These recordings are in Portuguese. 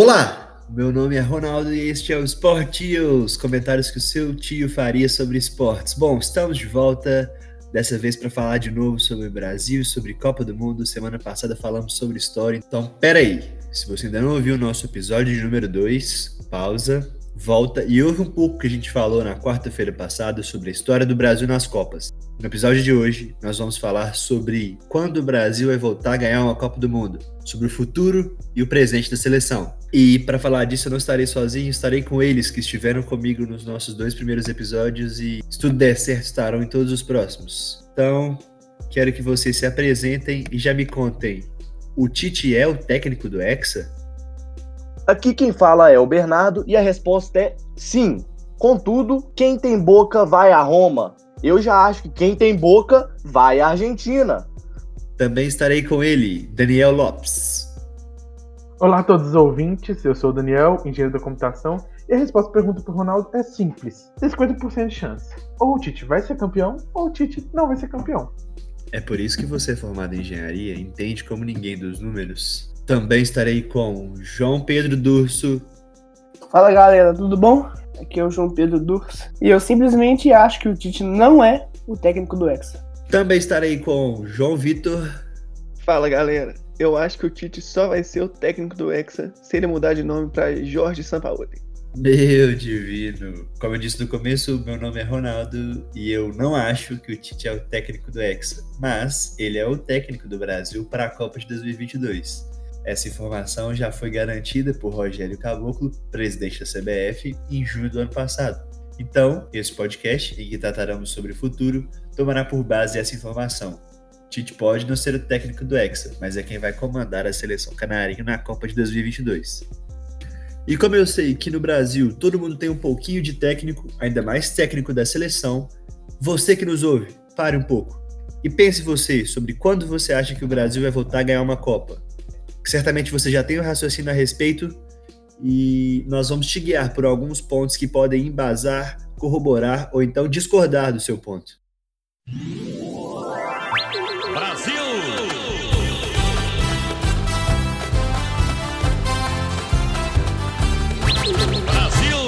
Olá, meu nome é Ronaldo e este é o Sport Os comentários que o seu tio faria sobre esportes. Bom, estamos de volta, dessa vez para falar de novo sobre Brasil, sobre Copa do Mundo. Semana passada falamos sobre história, então peraí, se você ainda não ouviu o nosso episódio de número 2, pausa, volta e ouve um pouco que a gente falou na quarta-feira passada sobre a história do Brasil nas Copas. No episódio de hoje, nós vamos falar sobre quando o Brasil vai voltar a ganhar uma Copa do Mundo, sobre o futuro e o presente da seleção. E para falar disso, eu não estarei sozinho, estarei com eles que estiveram comigo nos nossos dois primeiros episódios e, se tudo der certo, estarão em todos os próximos. Então, quero que vocês se apresentem e já me contem. O Tite é o técnico do Hexa? Aqui quem fala é o Bernardo e a resposta é sim. Contudo, quem tem boca vai a Roma. Eu já acho que quem tem boca vai à Argentina. Também estarei com ele, Daniel Lopes. Olá a todos os ouvintes, eu sou o Daniel, engenheiro da computação, e a resposta à pergunta para o Ronaldo é simples: tem 50% de chance. Ou o Tite vai ser campeão, ou o Tite não vai ser campeão. É por isso que você é formado em engenharia entende como ninguém dos números. Também estarei com João Pedro Durso. Fala galera, tudo bom? Aqui é o João Pedro Durs. E eu simplesmente acho que o Tite não é o técnico do Hexa. Também estarei com João Vitor. Fala galera, eu acho que o Tite só vai ser o técnico do Hexa se ele mudar de nome para Jorge Sampaoli. Meu divino! Como eu disse no começo, meu nome é Ronaldo e eu não acho que o Tite é o técnico do Hexa, mas ele é o técnico do Brasil para a Copa de 2022. Essa informação já foi garantida por Rogério Caboclo, presidente da CBF, em junho do ano passado. Então, esse podcast, em que trataremos sobre o futuro, tomará por base essa informação. Tite pode não ser o técnico do Hexa, mas é quem vai comandar a seleção canarinha na Copa de 2022. E como eu sei que no Brasil todo mundo tem um pouquinho de técnico, ainda mais técnico da seleção, você que nos ouve, pare um pouco e pense você sobre quando você acha que o Brasil vai voltar a ganhar uma Copa certamente você já tem um raciocínio a respeito e nós vamos te guiar por alguns pontos que podem embasar, corroborar ou então discordar do seu ponto. Brasil! Brasil!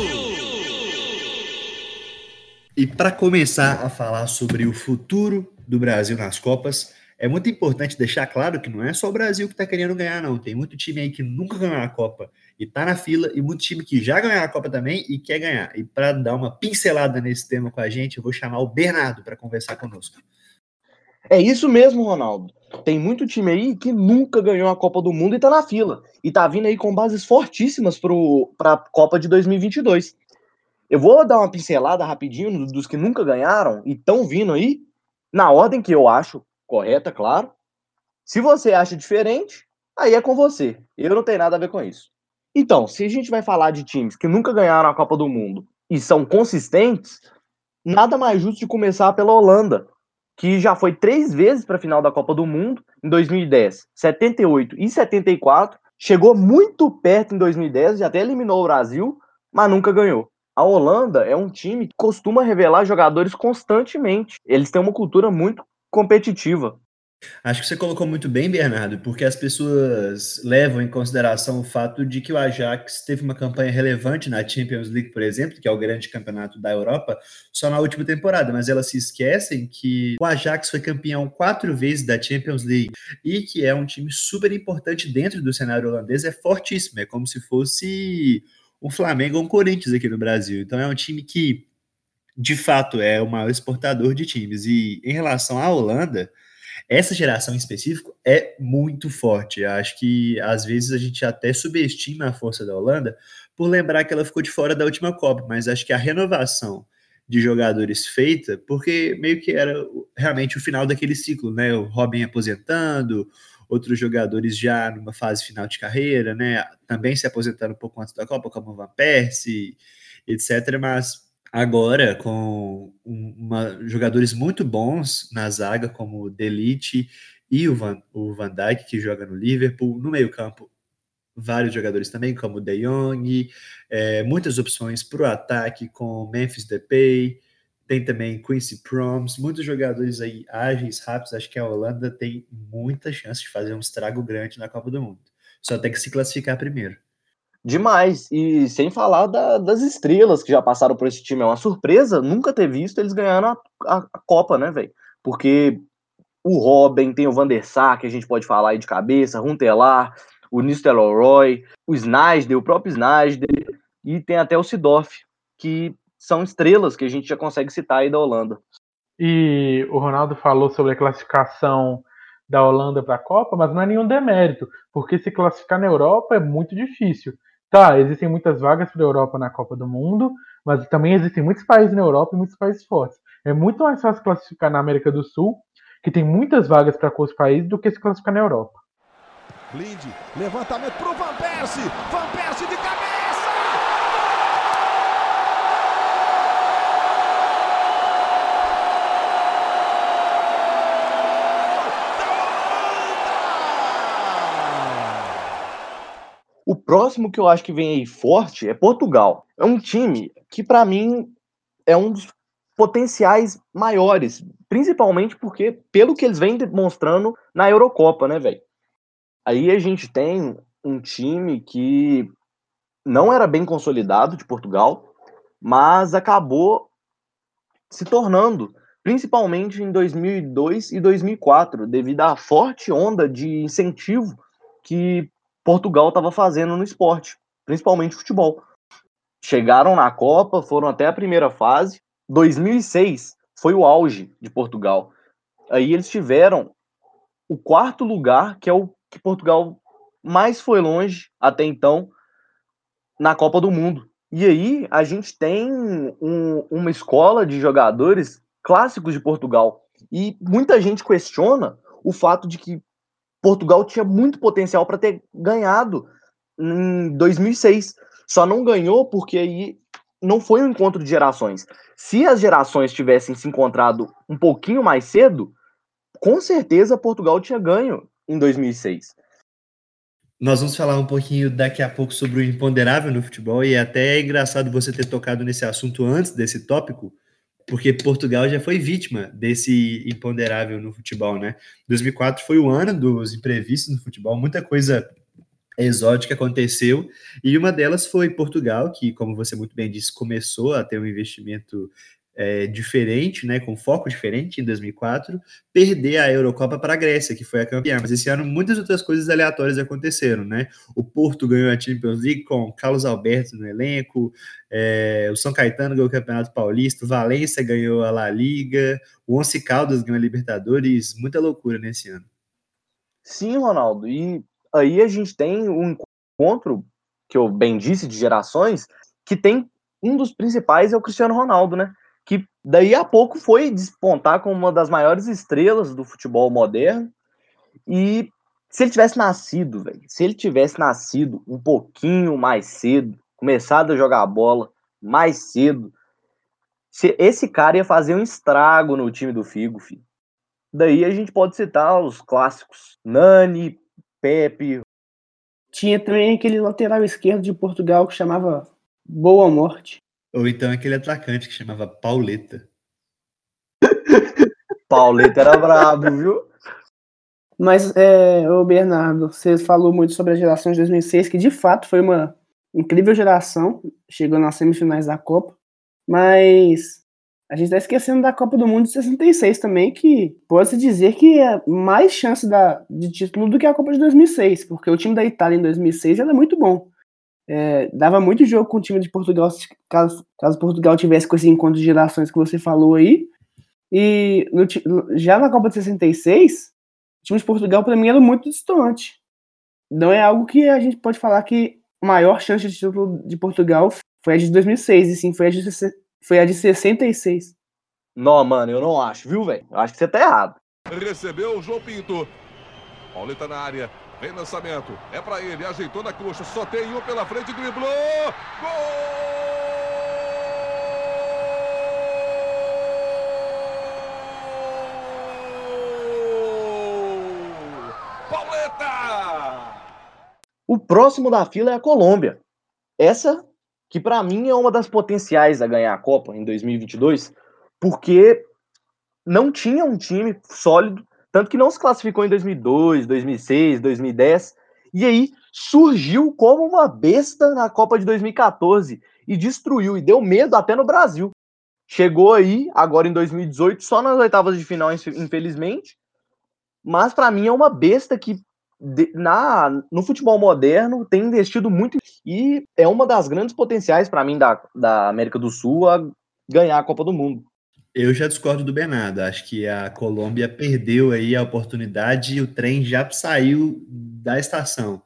E para começar a falar sobre o futuro do Brasil nas Copas, é muito importante deixar claro que não é só o Brasil que está querendo ganhar, não. Tem muito time aí que nunca ganhou a Copa e está na fila, e muito time que já ganhou a Copa também e quer ganhar. E para dar uma pincelada nesse tema com a gente, eu vou chamar o Bernardo para conversar conosco. É isso mesmo, Ronaldo. Tem muito time aí que nunca ganhou a Copa do Mundo e está na fila. E está vindo aí com bases fortíssimas para a Copa de 2022. Eu vou dar uma pincelada rapidinho dos que nunca ganharam e estão vindo aí, na ordem que eu acho correta, claro. Se você acha diferente, aí é com você. Eu não tenho nada a ver com isso. Então, se a gente vai falar de times que nunca ganharam a Copa do Mundo e são consistentes, nada mais justo de começar pela Holanda, que já foi três vezes para a final da Copa do Mundo, em 2010, 78 e 74, chegou muito perto em 2010 e até eliminou o Brasil, mas nunca ganhou. A Holanda é um time que costuma revelar jogadores constantemente. Eles têm uma cultura muito competitiva. Acho que você colocou muito bem, Bernardo, porque as pessoas levam em consideração o fato de que o Ajax teve uma campanha relevante na Champions League, por exemplo, que é o grande campeonato da Europa, só na última temporada, mas elas se esquecem que o Ajax foi campeão quatro vezes da Champions League e que é um time super importante dentro do cenário holandês, é fortíssimo, é como se fosse um Flamengo ou um Corinthians aqui no Brasil. Então é um time que de fato é o maior exportador de times. E em relação à Holanda, essa geração em específico é muito forte. Eu acho que às vezes a gente até subestima a força da Holanda por lembrar que ela ficou de fora da última Copa, mas acho que a renovação de jogadores feita, porque meio que era realmente o final daquele ciclo, né? O Robin aposentando, outros jogadores já numa fase final de carreira, né? Também se aposentando um pouco antes da Copa, como o Van Persie, etc. Mas agora com uma, jogadores muito bons na zaga, como o Delite e o Van, o Van Dijk, que joga no Liverpool. No meio-campo, vários jogadores também, como o De Jong, é, muitas opções para o ataque com Memphis Depay, tem também Quincy Proms, muitos jogadores aí ágeis, rápidos. Acho que a Holanda tem muita chance de fazer um estrago grande na Copa do Mundo. Só tem que se classificar primeiro. Demais. E sem falar da, das estrelas que já passaram por esse time. É uma surpresa nunca ter visto eles ganhando a, a, a Copa, né, velho? Porque o Robin, tem o Van der Sar, que a gente pode falar aí de cabeça, Runtelar, o Nistelrooy, o Snijder, o próprio Snijder, e tem até o Sidorf, que são estrelas que a gente já consegue citar aí da Holanda. E o Ronaldo falou sobre a classificação da Holanda para a Copa, mas não é nenhum demérito, porque se classificar na Europa é muito difícil. Tá, existem muitas vagas para a Europa na Copa do Mundo, mas também existem muitos países na Europa e muitos países fortes. É muito mais fácil classificar na América do Sul, que tem muitas vagas para os países, do que se classificar na Europa. Blind, levantamento pro Van Persie, Van Persie de cabeça! O próximo que eu acho que vem aí forte é Portugal. É um time que, para mim, é um dos potenciais maiores, principalmente porque, pelo que eles vêm demonstrando na Eurocopa, né, velho? Aí a gente tem um time que não era bem consolidado de Portugal, mas acabou se tornando, principalmente em 2002 e 2004, devido à forte onda de incentivo que Portugal estava fazendo no esporte, principalmente futebol. Chegaram na Copa, foram até a primeira fase. 2006 foi o auge de Portugal. Aí eles tiveram o quarto lugar, que é o que Portugal mais foi longe até então na Copa do Mundo. E aí a gente tem um, uma escola de jogadores clássicos de Portugal. E muita gente questiona o fato de que Portugal tinha muito potencial para ter ganhado em 2006. Só não ganhou porque aí não foi um encontro de gerações. Se as gerações tivessem se encontrado um pouquinho mais cedo, com certeza Portugal tinha ganho em 2006. Nós vamos falar um pouquinho daqui a pouco sobre o imponderável no futebol, e é até engraçado você ter tocado nesse assunto antes desse tópico, porque Portugal já foi vítima desse imponderável no futebol, né? 2004 foi o ano dos imprevistos no futebol, muita coisa exótica aconteceu, e uma delas foi Portugal, que, como você muito bem disse, começou a ter um investimento é, diferente, né, com foco diferente em 2004, perder a Eurocopa para a Grécia, que foi a campeã. Mas esse ano muitas outras coisas aleatórias aconteceram, né? O Porto ganhou a Champions League com Carlos Alberto no elenco, é, o São Caetano ganhou o Campeonato Paulista, o Valência ganhou a La Liga, o Once Caldas ganhou a Libertadores, muita loucura nesse ano. Sim, Ronaldo, e aí a gente tem um encontro, que eu bem disse, de gerações, que tem um dos principais é o Cristiano Ronaldo, né? Que daí a pouco foi despontar como uma das maiores estrelas do futebol moderno. E se ele tivesse nascido, velho, se ele tivesse nascido um pouquinho mais cedo, começado a jogar bola mais cedo, esse cara ia fazer um estrago no time do Figo, filho. Daí a gente pode citar os clássicos Nani, Pepe. Tinha também aquele lateral esquerdo de Portugal que chamava Boa Morte. Ou então aquele atacante que chamava Pauleta. Pauleta era brabo, viu? Mas, é, ô Bernardo, você falou muito sobre a geração de 2006, que de fato foi uma incrível geração, chegou nas semifinais da Copa, mas a gente está esquecendo da Copa do Mundo de 66 também, que pode-se dizer que é mais chance da, de título do que a Copa de 2006, porque o time da Itália em 2006 era muito bom. É, dava muito jogo com o time de Portugal, caso, caso Portugal tivesse com esse encontro de gerações que você falou aí. E no, já na Copa de 66, o time de Portugal para mim era muito distante. Não é algo que a gente pode falar que a maior chance de título de Portugal foi a de 2006, e sim foi a de, foi a de 66. Não, mano, eu não acho, viu, velho? Acho que você tá errado. Recebeu o João Pinto. Pauleta na área. Vem lançamento. É para ele. Ajeitou na coxa. Só tem um pela frente. Driblou. Gol! O próximo da fila é a Colômbia. Essa que para mim é uma das potenciais a ganhar a Copa em 2022, porque não tinha um time sólido tanto que não se classificou em 2002, 2006, 2010. E aí surgiu como uma besta na Copa de 2014 e destruiu e deu medo até no Brasil. Chegou aí, agora em 2018, só nas oitavas de final, infelizmente. Mas para mim é uma besta que na, no futebol moderno tem investido muito e é uma das grandes potenciais para mim da, da América do Sul a ganhar a Copa do Mundo. Eu já discordo do Bernardo. Acho que a Colômbia perdeu aí a oportunidade e o trem já saiu da estação.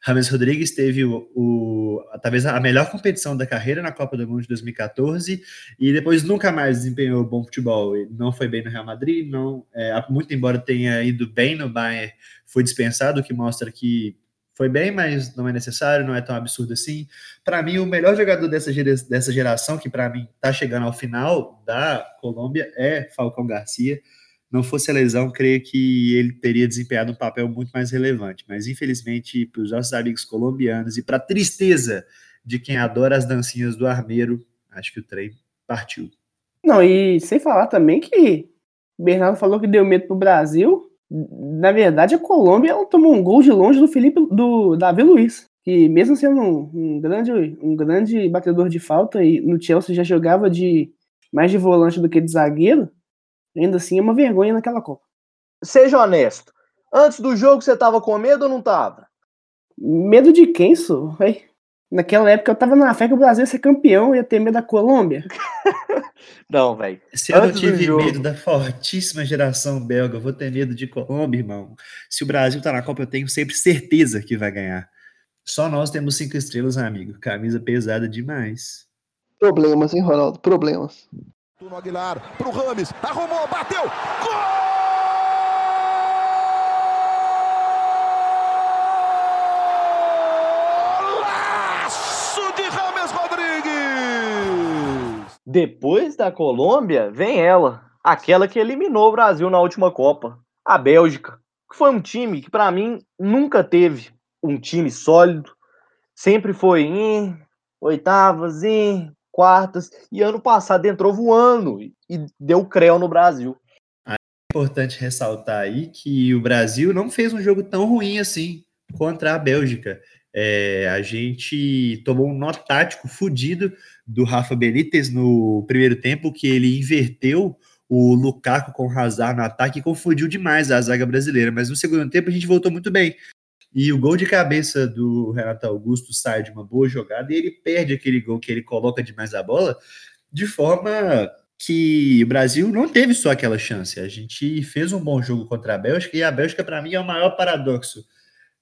Rames Rodrigues teve o, o, talvez a melhor competição da carreira na Copa do Mundo de 2014 e depois nunca mais desempenhou bom futebol. Não foi bem no Real Madrid, não, é, muito embora tenha ido bem no Bayern, foi dispensado, o que mostra que foi bem, mas não é necessário, não é tão absurdo assim. Para mim, o melhor jogador dessa, dessa geração, que para mim está chegando ao final da Colômbia, é Falcão Garcia não fosse a lesão, creio que ele teria desempenhado um papel muito mais relevante. Mas, infelizmente, para os nossos amigos colombianos e para a tristeza de quem adora as dancinhas do armeiro, acho que o trem partiu. Não, e sem falar também que Bernardo falou que deu medo para o Brasil. Na verdade, a Colômbia tomou um gol de longe do Felipe do Davi Luiz, que mesmo sendo um, um, grande, um grande batedor de falta, e no Chelsea já jogava de mais de volante do que de zagueiro, Ainda assim é uma vergonha naquela Copa. Seja honesto. Antes do jogo você tava com medo ou não tava? Medo de quem, sou? Naquela época eu tava na fé que o Brasil ia ser campeão e ia ter medo da Colômbia. não, velho. Se eu tive medo da fortíssima geração belga, eu vou ter medo de Colômbia, irmão. Se o Brasil tá na Copa, eu tenho sempre certeza que vai ganhar. Só nós temos cinco estrelas, amigo. Camisa pesada demais. Problemas, hein, Ronaldo? Problemas. No Aguilar, pro Rames, arrumou, bateu, gol! Depois da Colômbia, vem ela, aquela que eliminou o Brasil na última Copa, a Bélgica, que foi um time que para mim nunca teve um time sólido, sempre foi em oitavas, em quartas, e ano passado entrou voando e deu creu no Brasil. É importante ressaltar aí que o Brasil não fez um jogo tão ruim assim contra a Bélgica. É, a gente tomou um nó tático fudido do Rafa Benítez no primeiro tempo, que ele inverteu o Lukaku com o Hazard no ataque e confundiu demais a zaga brasileira. Mas no segundo tempo a gente voltou muito bem. E o gol de cabeça do Renato Augusto sai de uma boa jogada e ele perde aquele gol que ele coloca demais a bola, de forma que o Brasil não teve só aquela chance. A gente fez um bom jogo contra a Bélgica e a Bélgica, para mim, é o maior paradoxo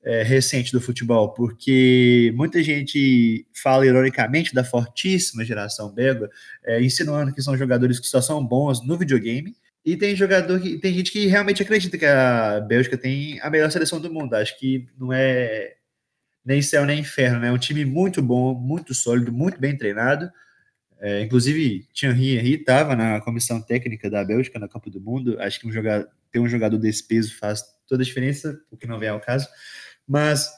é, recente do futebol, porque muita gente fala ironicamente da fortíssima geração belga, é, insinuando que são jogadores que só são bons no videogame e tem jogador que tem gente que realmente acredita que a Bélgica tem a melhor seleção do mundo. Acho que não é nem céu nem inferno, né? É um time muito bom, muito sólido, muito bem treinado. É, inclusive, Thierry Henry estava na comissão técnica da Bélgica na Copa do Mundo. Acho que um jogador, ter um jogador desse peso faz toda a diferença, o que não vem ao caso. Mas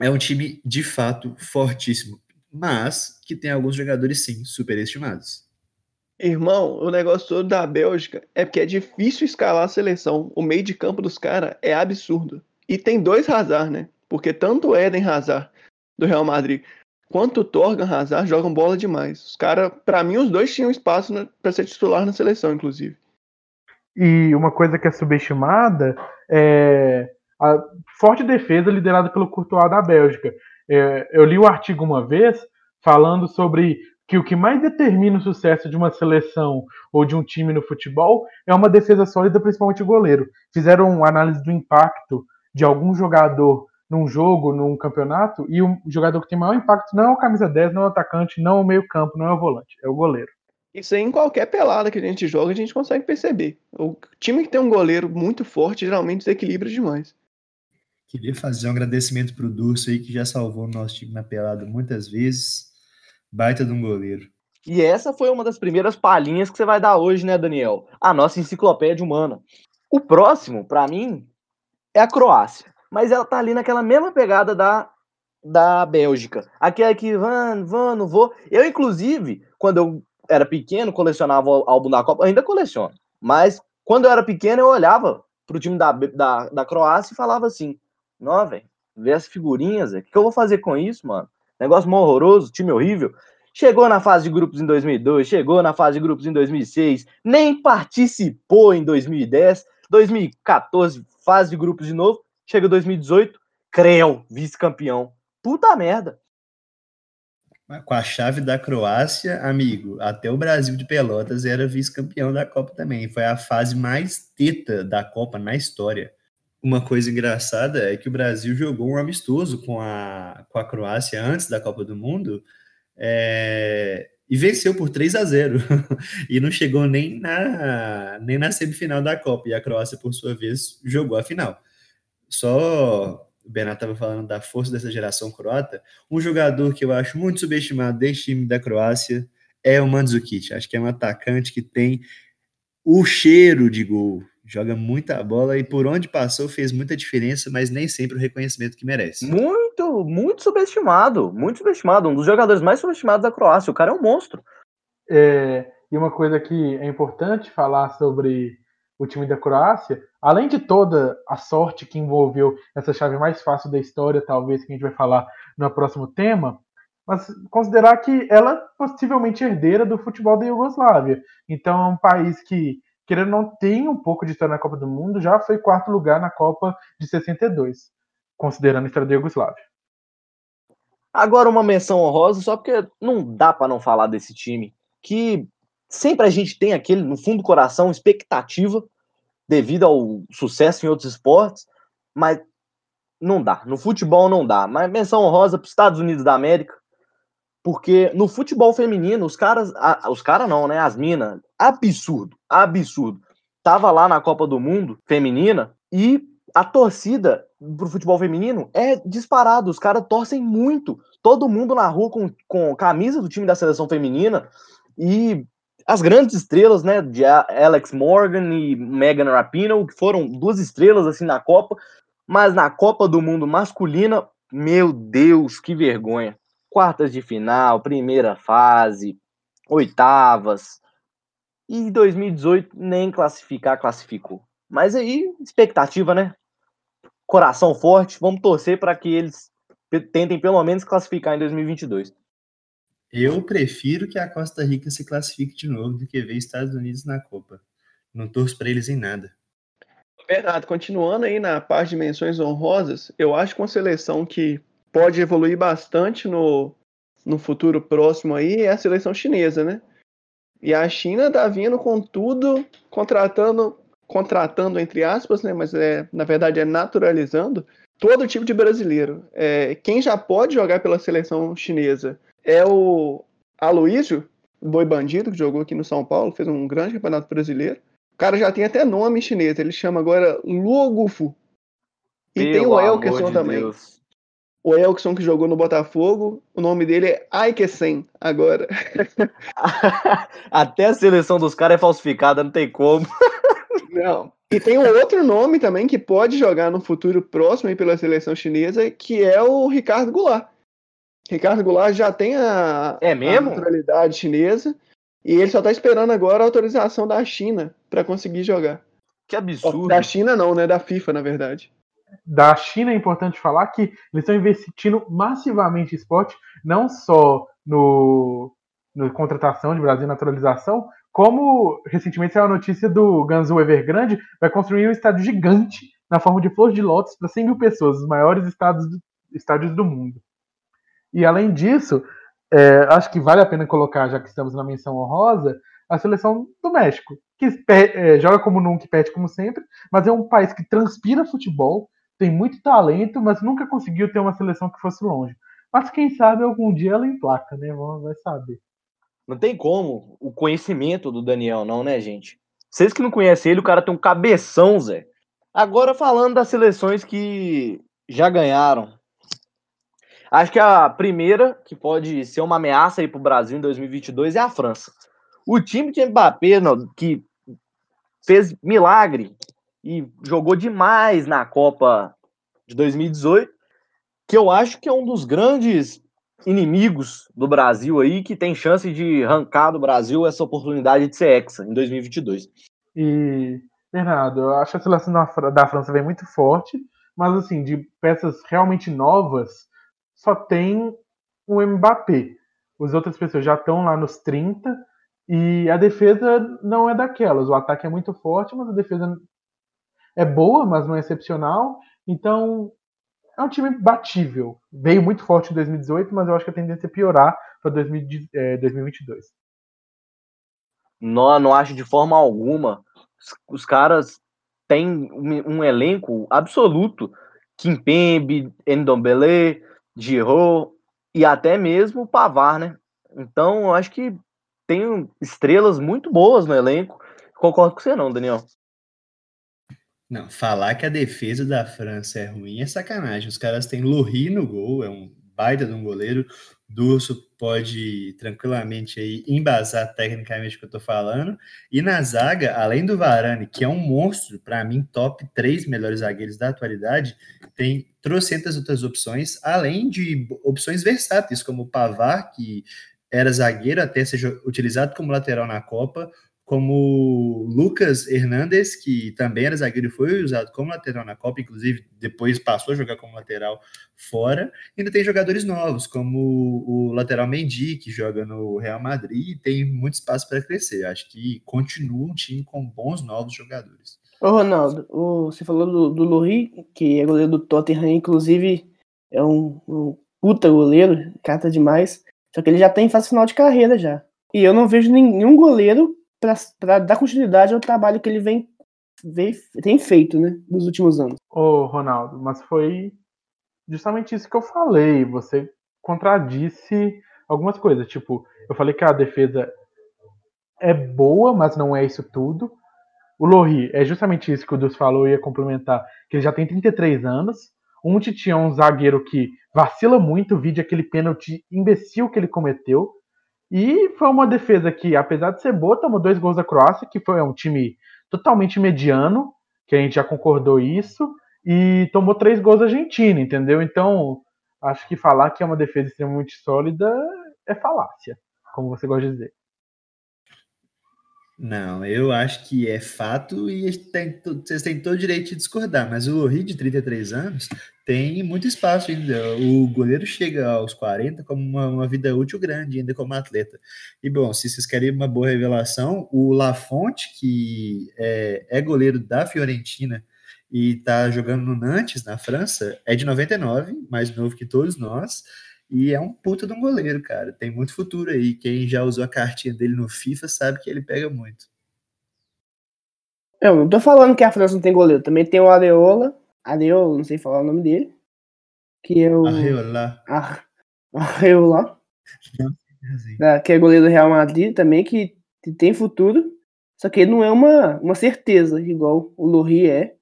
é um time de fato fortíssimo, mas que tem alguns jogadores sim superestimados. Irmão, o negócio todo da Bélgica é porque é difícil escalar a seleção. O meio de campo dos caras é absurdo. E tem dois Hazard, né? Porque tanto o Eden Hazard do Real Madrid quanto o Torgan Hazard jogam bola demais. Os caras, para mim, os dois tinham espaço para ser titular na seleção, inclusive. E uma coisa que é subestimada é a forte defesa liderada pelo Courtois da Bélgica. É, eu li o artigo uma vez falando sobre que o que mais determina o sucesso de uma seleção ou de um time no futebol é uma defesa sólida, principalmente o goleiro. Fizeram uma análise do impacto de algum jogador num jogo, num campeonato, e o jogador que tem maior impacto não é o camisa 10, não é o atacante, não é o meio-campo, não é o volante, é o goleiro. Isso aí em qualquer pelada que a gente joga, a gente consegue perceber. O time que tem um goleiro muito forte geralmente desequilibra demais. Queria fazer um agradecimento pro Durso aí, que já salvou o nosso time na pelada muitas vezes. Baita de um goleiro. E essa foi uma das primeiras palhinhas que você vai dar hoje, né, Daniel? A nossa enciclopédia humana. O próximo, para mim, é a Croácia. Mas ela tá ali naquela mesma pegada da, da Bélgica. Aquela que, van, van, não vou. Eu, inclusive, quando eu era pequeno, colecionava o álbum da Copa, ainda coleciono. Mas quando eu era pequeno, eu olhava pro time da, da, da Croácia e falava assim: Não, velho, ver as figurinhas, o que, eu vou fazer com isso, mano? Negócio horroroso, time horrível. Chegou na fase de grupos em 2002, chegou na fase de grupos em 2006, nem participou em 2010, 2014, fase de grupos de novo, chega 2018, Creu, vice-campeão. Puta merda. Com a chave da Croácia, amigo, até o Brasil de Pelotas era vice-campeão da Copa também. Foi a fase mais teta da Copa na história. Uma coisa engraçada é que o Brasil jogou um amistoso com a, com a Croácia antes da Copa do Mundo é, e venceu por 3 a 0 e não chegou nem na, nem na semifinal da Copa. E a Croácia, por sua vez, jogou a final. Só o Bernardo estava falando da força dessa geração croata, um jogador que eu acho muito subestimado desse time da Croácia é o Mandzukic. Acho que é um atacante que tem o cheiro de gol, joga muita bola e por onde passou fez muita diferença, mas nem sempre o reconhecimento que merece. Muito, muito subestimado, muito subestimado, um dos jogadores mais subestimados da Croácia. O cara é um monstro. É, e uma coisa que é importante falar sobre o time da Croácia, além de toda a sorte que envolveu essa chave mais fácil da história, talvez que a gente vai falar no próximo tema, mas considerar que ela é possivelmente herdeira do futebol da Iugoslávia. Então é um país que, querendo não tem um pouco de história na Copa do Mundo, já foi quarto lugar na Copa de 62, considerando a história da Iugoslávia. Agora uma menção honrosa, só porque não dá para não falar desse time, que sempre a gente tem aquele, no fundo do coração, expectativa devido ao sucesso em outros esportes, mas não dá. No futebol não dá. Mas menção honrosa para os Estados Unidos da América, porque no futebol feminino, os caras, os caras não, né? As minas, absurdo, absurdo. Tava lá na Copa do Mundo feminina e a torcida pro futebol feminino é disparado. Os caras torcem muito. Todo mundo na rua com, com camisa do time da seleção feminina. E as grandes estrelas, né, de Alex Morgan e Megan Rapinoe, que foram duas estrelas assim na Copa, mas na Copa do Mundo masculina, meu Deus, que vergonha. Quartas de final, primeira fase, oitavas. E em 2018 nem classificar classificou. Mas aí, expectativa, né? Coração forte, vamos torcer para que eles tentem pelo menos classificar em 2022. Eu prefiro que a Costa Rica se classifique de novo do que ver Estados Unidos na Copa. Não torço para eles em nada. Bernardo, continuando aí na parte de menções honrosas, eu acho que uma seleção que pode evoluir bastante no, no futuro próximo aí é a seleção chinesa, né? E a China tá vindo com tudo, contratando, contratando entre aspas, né? Mas é, na verdade é naturalizando todo tipo de brasileiro. É, quem já pode jogar pela seleção chinesa é o Aloísio, boi bandido, que jogou aqui no São Paulo, fez um grande campeonato brasileiro. O cara já tem até nome chinês, ele chama agora Luogufu. E Pelo tem o Elkerson de também. Deus. O Elkerson que jogou no Botafogo, o nome dele é Aikesen agora. até a seleção dos caras é falsificada, não tem como. não. E tem um outro nome também que pode jogar no futuro próximo pela seleção chinesa, que é o Ricardo Goulart. Ricardo Goulart já tem a, é mesmo? a naturalidade chinesa e ele só tá esperando agora a autorização da China para conseguir jogar. Que absurdo. Da China não, né? Da FIFA, na verdade. Da China é importante falar que eles estão investindo massivamente em esporte, não só no, no contratação de Brasil naturalização, como recentemente saiu a notícia do Gansu Evergrande, vai construir um estádio gigante na forma de flores de lótus para 100 mil pessoas, os maiores estados, estádios do mundo. E além disso, é, acho que vale a pena colocar, já que estamos na menção honrosa, a seleção do México, que é, joga como nunca e pede como sempre, mas é um país que transpira futebol, tem muito talento, mas nunca conseguiu ter uma seleção que fosse longe. Mas quem sabe algum dia ela emplaca, né? Vai saber. Não tem como o conhecimento do Daniel, não, né, gente? Vocês que não conhecem ele, o cara tem um cabeção, Zé. Agora falando das seleções que já ganharam Acho que a primeira que pode ser uma ameaça aí para o Brasil em 2022 é a França. O time de Mbappé, que fez milagre e jogou demais na Copa de 2018, que eu acho que é um dos grandes inimigos do Brasil aí, que tem chance de arrancar do Brasil essa oportunidade de ser hexa em 2022. E, Bernardo, eu acho a seleção da, França vem muito forte, mas assim, de peças realmente novas, só tem o Mbappé. As outras pessoas já estão lá nos 30 e a defesa não é daquelas. O ataque é muito forte, mas a defesa é boa, mas não é excepcional. Então, é um time batível. Veio muito forte em 2018, mas eu acho que a tendência é piorar para 2022. Não, não acho de forma alguma. Os, os caras têm um, um, elenco absoluto. Kimpembe, Endombele, Giroud e até mesmo Pavar, né? Então, eu acho que tem estrelas muito boas no elenco. Concordo com você não, Daniel. Não, falar que a defesa da França é ruim é sacanagem. Os caras têm Lohri no gol, é um baita de um goleiro. Durso pode tranquilamente aí embasar tecnicamente o que eu tô falando. E na zaga, além do Varane, que é um monstro, para mim, top 3 melhores zagueiros da atualidade, tem trocentas outras opções, além de opções versáteis, como o Pavar, que era zagueiro até ser utilizado como lateral na Copa, como Lucas Hernandes, que também era zagueiro e foi usado como lateral na Copa, inclusive depois passou a jogar como lateral fora. Ainda tem jogadores novos, como o lateral Mendy, que joga no Real Madrid e tem muito espaço para crescer. Acho que continua um time com bons novos jogadores. Ô Ronaldo, você falou do, do que é goleiro do Tottenham, inclusive é um, um puta goleiro, cata demais, só que ele já tem fase final de carreira já. E eu não vejo nenhum goleiro para dar continuidade ao trabalho que ele vem, vem tem feito, né, nos últimos anos. Ô, Ronaldo, mas foi justamente isso que eu falei. Você contradisse algumas coisas. Tipo, eu falei que a defesa é boa, mas não é isso tudo. O Lohri é justamente isso que o Dus falou e ia complementar, que ele já tem 33 anos. Um Titi é um zagueiro que vacila muito, vide aquele pênalti imbecil que ele cometeu. E foi uma defesa que, apesar de ser boa, tomou dois gols da Croácia, que foi um time totalmente mediano, que a gente já concordou isso, e tomou três gols da Argentina, entendeu? Então, acho que falar que é uma defesa extremamente sólida é falácia, como você gosta de dizer. Não, eu acho que é fato e tem, vocês têm todo o direito de discordar, mas o Lohri, de 33 anos, tem muito espaço ainda. O goleiro chega aos 40 como uma, uma, vida útil grande ainda como atleta. E, bom, se vocês querem uma boa revelação, o Lafonte, que é, é goleiro da Fiorentina e está jogando no Nantes, na França, é de 99, mais novo que todos nós, e é um puta de um goleiro, cara. Tem muito futuro aí. Quem já usou a cartinha dele no FIFA sabe que ele pega muito. Eu não tô falando que a França não tem goleiro. Também tem o Areola. Areola, não sei falar o nome dele. Que é o. Areola. Areola. É, que é goleiro do Real Madrid também, que tem futuro. Só que ele não é uma, uma certeza, igual o Lohri é.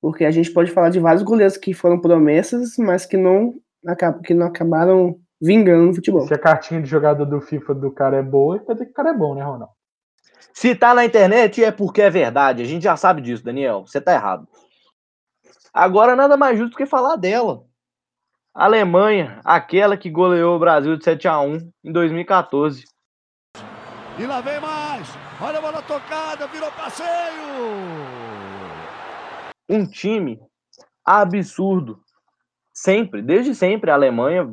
Porque a gente pode falar de vários goleiros que foram promessas, mas que não que não acabaram vingando no futebol. Se a cartinha de jogador do FIFA do cara é boa, quer dizer que o cara é bom, né, Ronaldo? Se tá na internet é porque é verdade. A gente já sabe disso, Daniel. Você tá errado. Agora nada mais justo que falar dela. A Alemanha, aquela que goleou o Brasil de 7 a 1 em 2014. E lá vem mais. Olha a bola tocada, virou passeio. Um time absurdo sempre, desde sempre, a Alemanha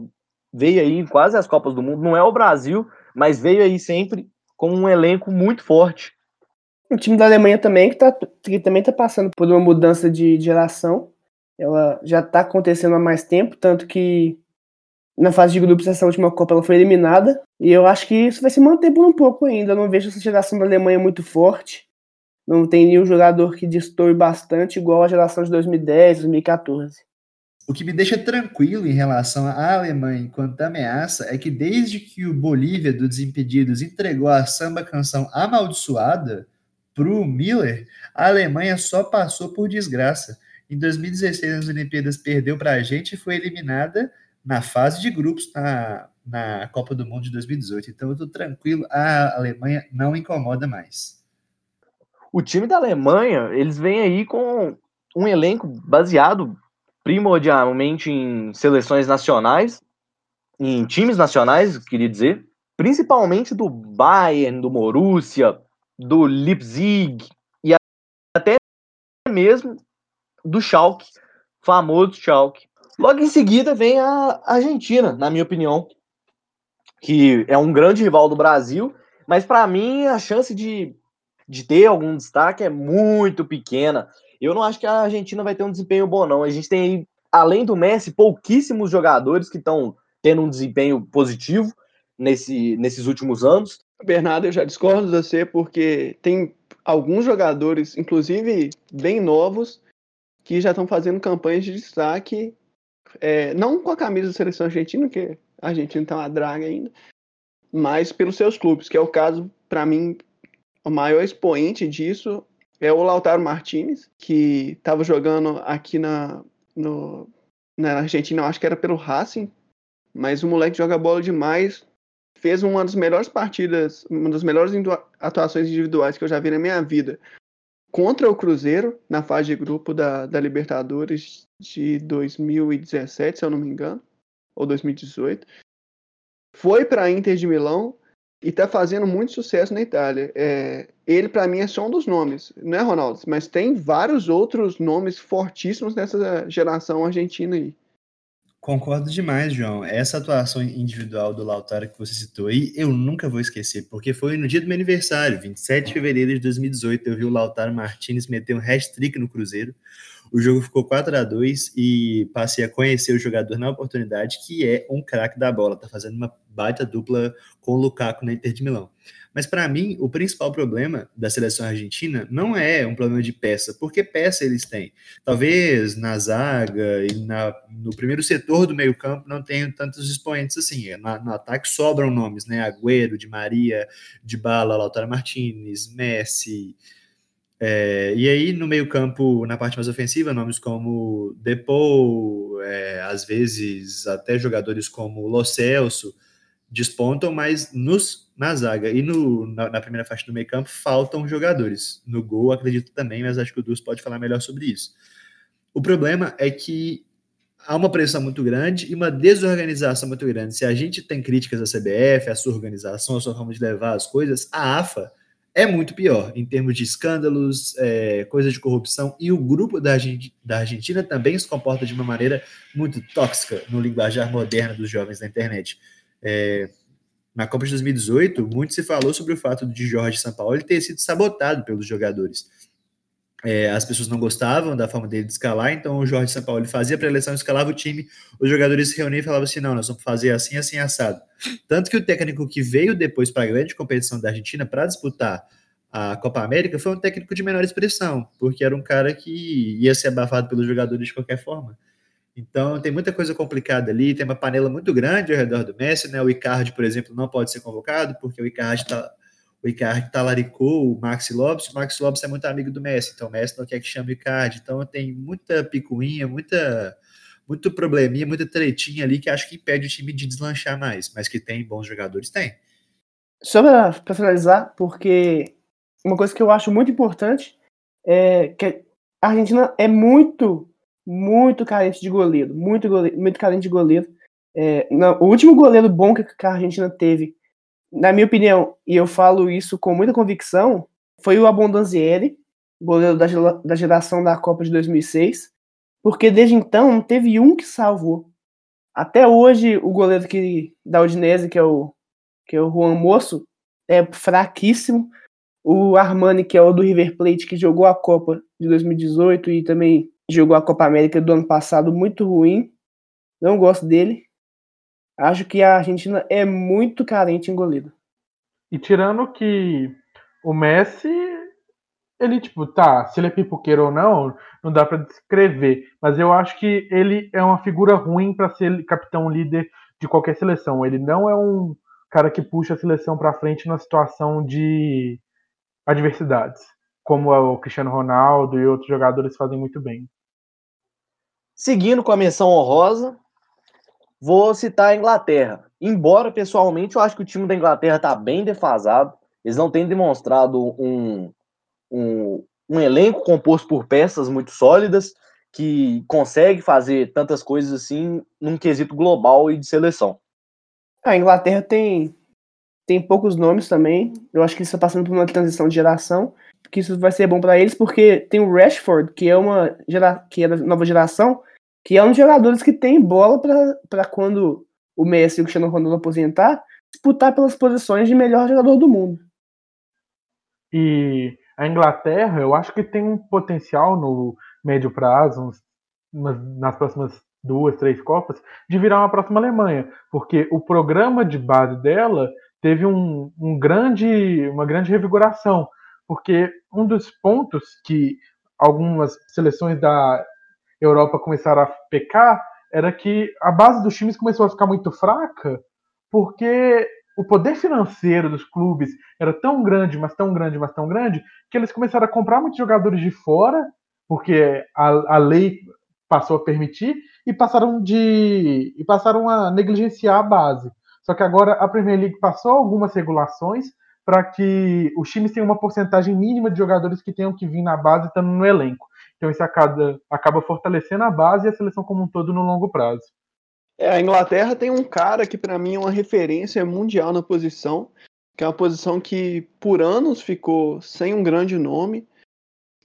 veio aí em quase as Copas do Mundo. Não é o Brasil, mas veio aí sempre com um elenco muito forte. O time da Alemanha também, que, tá, que também está passando por uma mudança de geração. Ela já está acontecendo há mais tempo, tanto que na fase de grupos dessa última Copa ela foi eliminada. E eu acho que isso vai se manter por um pouco ainda. Eu não vejo essa geração da Alemanha muito forte. Não tem nenhum jogador que destoe bastante, igual a geração de 2010, 2014. O que me deixa tranquilo em relação à Alemanha enquanto ameaça é que desde que o Bolívia do Desimpedidos entregou a samba canção amaldiçoada para o Miller, a Alemanha só passou por desgraça. Em 2016, as Olimpíadas perdeu para a gente e foi eliminada na fase de grupos na, na Copa do Mundo de 2018. Então eu estou tranquilo, a Alemanha não incomoda mais. O time da Alemanha, eles vêm aí com um elenco baseado primordialmente em seleções nacionais, em times nacionais, queria dizer, principalmente do Bayern, do Borussia, do Leipzig e até mesmo do Schalke, famoso Schalke. Logo em seguida vem a Argentina, na minha opinião, que é um grande rival do Brasil, mas para mim a chance de, de ter algum destaque é muito pequena. Eu não acho que a Argentina vai ter um desempenho bom, não. A gente tem, além do Messi, pouquíssimos jogadores que estão tendo um desempenho positivo nesse, nesses últimos anos. Bernardo, eu já discordo de você porque tem alguns jogadores, inclusive bem novos, que já estão fazendo campanhas de destaque, é, não com a camisa da seleção argentina, que a Argentina está uma draga ainda, mas pelos seus clubes, que é o caso, para mim, o maior expoente disso é o Lautaro Martinez, que estava jogando aqui na, no, na Argentina, eu acho que era pelo Racing, mas o moleque joga bola demais, fez uma das melhores partidas, uma das melhores atuações individuais que eu já vi na minha vida contra o Cruzeiro na fase de grupo da, da Libertadores de 2017, se eu não me engano, ou 2018. Foi para a Inter de Milão e está fazendo muito sucesso na Itália. É, ele, para mim, é só um dos nomes, não é, Ronaldo? Mas tem vários outros nomes fortíssimos nessa geração argentina aí. Concordo demais, João. Essa atuação individual do Lautaro que você citou aí, eu nunca vou esquecer, porque foi no dia do meu aniversário, 27 de fevereiro de 2018, eu vi o Lautaro Martinez meter um hat-trick no Cruzeiro. O jogo ficou 4 a 2 e passei a conhecer o jogador na oportunidade, que é um craque da bola, tá fazendo uma baita dupla com o Lukaku na Inter de Milão. Mas para mim, o principal problema da seleção argentina não é um problema de peça, porque peça eles têm. Talvez na zaga e na, no primeiro setor do meio-campo não tenham tantos expoentes assim. No ataque sobram nomes, né? Agüero, Di Maria, Di Bala, Lautaro Martinez, Messi. É, e aí, no meio-campo, na parte mais ofensiva, nomes como Depou, é, às vezes até jogadores como Lo Celso despontam, mas nos, na zaga e no, na, na primeira faixa do meio campo faltam jogadores. No gol, acredito também, mas acho que o Dus pode falar melhor sobre isso. O problema é que há uma pressão muito grande e uma desorganização muito grande. Se a gente tem críticas à CBF, à sua organização, à sua forma de levar as coisas, a AFA é muito pior em termos de escândalos, é, coisas de corrupção, e o grupo da, da Argentina também se comporta de uma maneira muito tóxica no linguajar moderno dos jovens da internet. É, na Copa de 2018, muito se falou sobre o fato de Jorge Sampaoli ter sido sabotado pelos jogadores. É, as pessoas não gostavam da forma dele de escalar, então o Jorge Sampaoli fazia a pré-eleição, escalava o time, os jogadores se reuniam e falavam assim: não, nós vamos fazer assim, assim, assado. Tanto que o técnico que veio depois para a grande competição da Argentina para disputar a Copa América foi um técnico de menor expressão, porque era um cara que ia ser abafado pelos jogadores de qualquer forma. Então tem muita coisa complicada ali, tem uma panela muito grande ao redor do Messi, né? O Icardi, por exemplo, não pode ser convocado, porque o Icardi tá, o Icardi talaricou o Maxi Lopes, o Maxi Lopes é muito amigo do Messi, então o Messi não quer que chame o Icardi, então tem muita picuinha, muita muito probleminha, muita tretinha ali que acho que impede o time de deslanchar mais, mas que tem bons jogadores, tem. Só para finalizar, porque uma coisa que eu acho muito importante é que a Argentina é muito muito carente de goleiro, muito, goleiro, muito carente de goleiro. É, não, o último goleiro bom que a Argentina teve, na minha opinião, e eu falo isso com muita convicção, foi o Abondanzieri, goleiro da, da geração da Copa de 2006, porque desde então não teve um que salvou. Até hoje, o goleiro que, da Udinese, que é o, que é o Juan Moço, é fraquíssimo. O Armani, que é o do River Plate, que jogou a Copa de 2018 e também jogou a Copa América do ano passado muito ruim. Não gosto dele. Acho que a Argentina é muito carente em goleiro. E tirando que o Messi, ele, tipo, tá, se ele é pipoqueiro ou não, não dá para descrever. Mas eu acho que ele é uma figura ruim para ser capitão líder de qualquer seleção. Ele não é um cara que puxa a seleção para frente na situação de adversidades, como o Cristiano Ronaldo e outros jogadores fazem muito bem. Seguindo com a menção honrosa, vou citar a Inglaterra. Embora, pessoalmente, eu acho que o time da Inglaterra está bem defasado. Eles não têm demonstrado um, um, um elenco composto por peças muito sólidas que consegue fazer tantas coisas assim num quesito global e de seleção. A Inglaterra tem, tem poucos nomes também. Eu acho que eles estão passando por uma transição de geração, que isso vai ser bom para eles, porque tem o Rashford, que é uma gera, que é da nova geração, que é um dos jogadores que tem bola para quando o Messi e o Cristiano Ronaldo aposentar, disputar pelas posições de melhor jogador do mundo. E a Inglaterra, eu acho que tem um potencial no médio prazo, nas próximas duas, três Copas, de virar uma próxima Alemanha, porque o programa de base dela teve um, um grande, uma grande revigoração, porque um dos pontos que algumas seleções da Europa começaram a pecar era que a base dos times começou a ficar muito fraca, porque o poder financeiro dos clubes era tão grande, mas tão grande, mas tão grande, que eles começaram a comprar muitos jogadores de fora, porque a, a lei passou a permitir, e passaram de e passaram a negligenciar a base. Só que agora a Premier League passou algumas regulações para que os times tenham uma porcentagem mínima de jogadores que tenham que vir na base estando no elenco. Então isso acaba, acaba fortalecendo a base e a seleção como um todo no longo prazo. É, a Inglaterra tem um cara que para mim é uma referência mundial na posição, que é uma posição que por anos ficou sem um grande nome.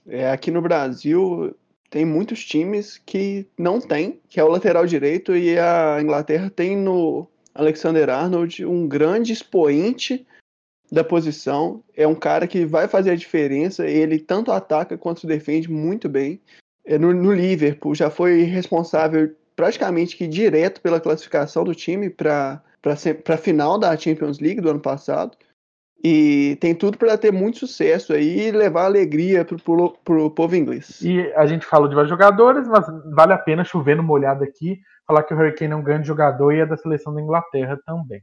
É, aqui no Brasil tem muitos times que não tem, que é o lateral direito, e a Inglaterra tem no Alexander Arnold um grande expoente da posição. É um cara que vai fazer a diferença. Ele tanto ataca quanto defende muito bem. É no, no Liverpool já foi responsável praticamente que direto pela classificação do time para a final da Champions League do ano passado. E tem tudo para ter muito sucesso aí e levar alegria pro, pro povo inglês. E a gente falou de vários jogadores, mas vale a pena chover no molhado aqui, falar que o Harry Kane é um grande jogador e é da seleção da Inglaterra também.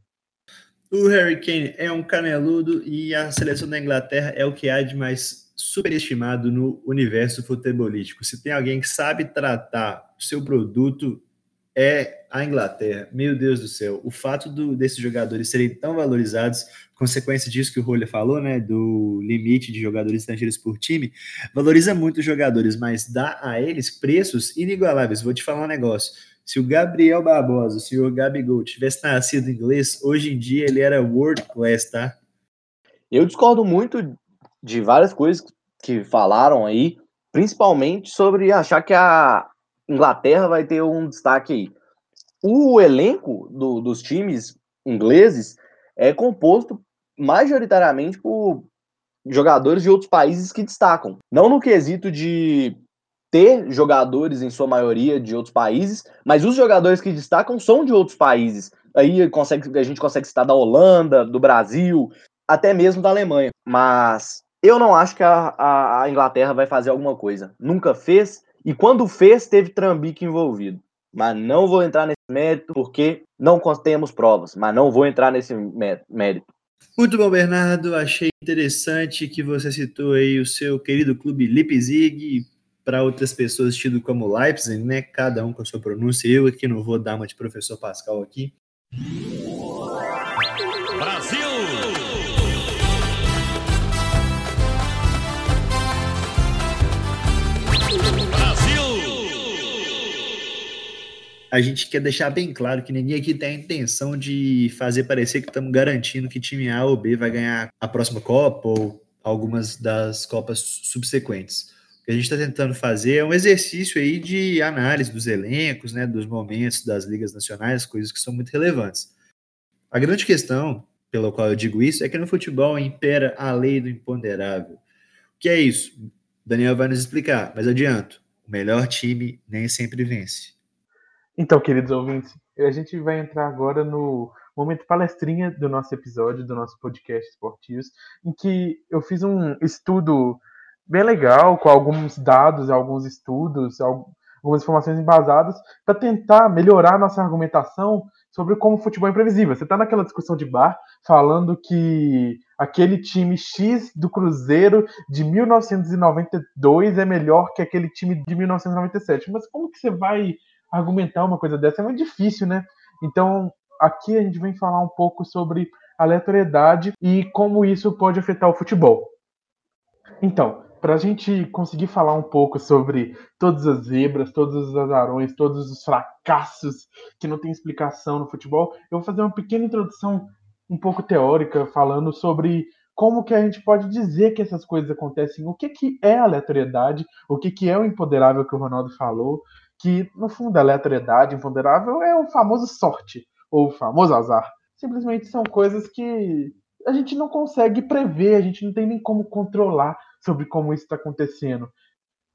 O Harry Kane é um caneludo e a seleção da Inglaterra é o que há de mais superestimado no universo futebolístico. Se tem alguém que sabe tratar o seu produto, é a Inglaterra. Meu Deus do céu, o fato do, desses jogadores serem tão valorizados, consequência disso que o Rolha falou, né, do limite de jogadores estrangeiros por time, valoriza muito os jogadores, mas dá a eles preços inigualáveis. Vou te falar um negócio. Se o Gabriel Barbosa, o senhor Gabigol, tivesse nascido inglês, hoje em dia ele era world class, tá? Eu discordo muito de várias coisas que falaram aí, principalmente sobre achar que a, Inglaterra vai ter um destaque aí. O elenco do, dos times ingleses é composto majoritariamente por jogadores de outros países que destacam. Não no quesito de ter jogadores, em sua maioria, de outros países, mas os jogadores que destacam são de outros países. Aí consegue, a gente consegue citar da Holanda, do Brasil, até mesmo da Alemanha. Mas eu não acho que a, a, a Inglaterra vai fazer alguma coisa. Nunca fez e quando fez, teve Trambique envolvido. Mas não vou entrar nesse mérito porque não temos provas. Mas não vou entrar nesse mérito. Muito bom, Bernardo. Achei interessante que você citou aí o seu querido clube Leipzig para outras pessoas tido como Leipzig, né? Cada um com a sua pronúncia. Eu aqui não vou dar uma de professor Pascal aqui. a gente quer deixar bem claro que ninguém aqui tem a intenção de fazer parecer que estamos garantindo que time A ou B vai ganhar a próxima Copa ou algumas das Copas subsequentes. Que a gente está tentando fazer é um exercício aí de análise dos elencos, né, dos momentos das ligas nacionais, coisas que são muito relevantes. A grande questão pela qual eu digo isso é que no futebol impera a lei do imponderável. O que é isso? O Daniel vai nos explicar, mas adianto, o melhor time nem sempre vence. Então, queridos ouvintes, a gente vai entrar agora no momento palestrinha do nosso episódio, do nosso podcast esportivos, em que eu fiz um estudo bem legal, com alguns dados, alguns estudos, algumas informações embasadas, para tentar melhorar nossa argumentação sobre como o futebol é imprevisível. Você está naquela discussão de bar falando que aquele time X do Cruzeiro de 1992 é melhor que aquele time de 1997. Mas como que você vai argumentar uma coisa dessa é muito difícil, né? Então, aqui a gente vem falar um pouco sobre aleatoriedade e como isso pode afetar o futebol. Então, para a gente conseguir falar um pouco sobre todas as zebras, todos os azarões, todos os fracassos que não tem explicação no futebol, eu vou fazer uma pequena introdução um pouco teórica, falando sobre como que a gente pode dizer que essas coisas acontecem, o que, que é aleatoriedade, o que, que é o empoderável que o Ronaldo falou, que, no fundo, a aleatoriedade imponderável é o famoso sorte, ou o famoso azar. Simplesmente são coisas que a gente não consegue prever, a gente não tem nem como controlar sobre como isso está acontecendo.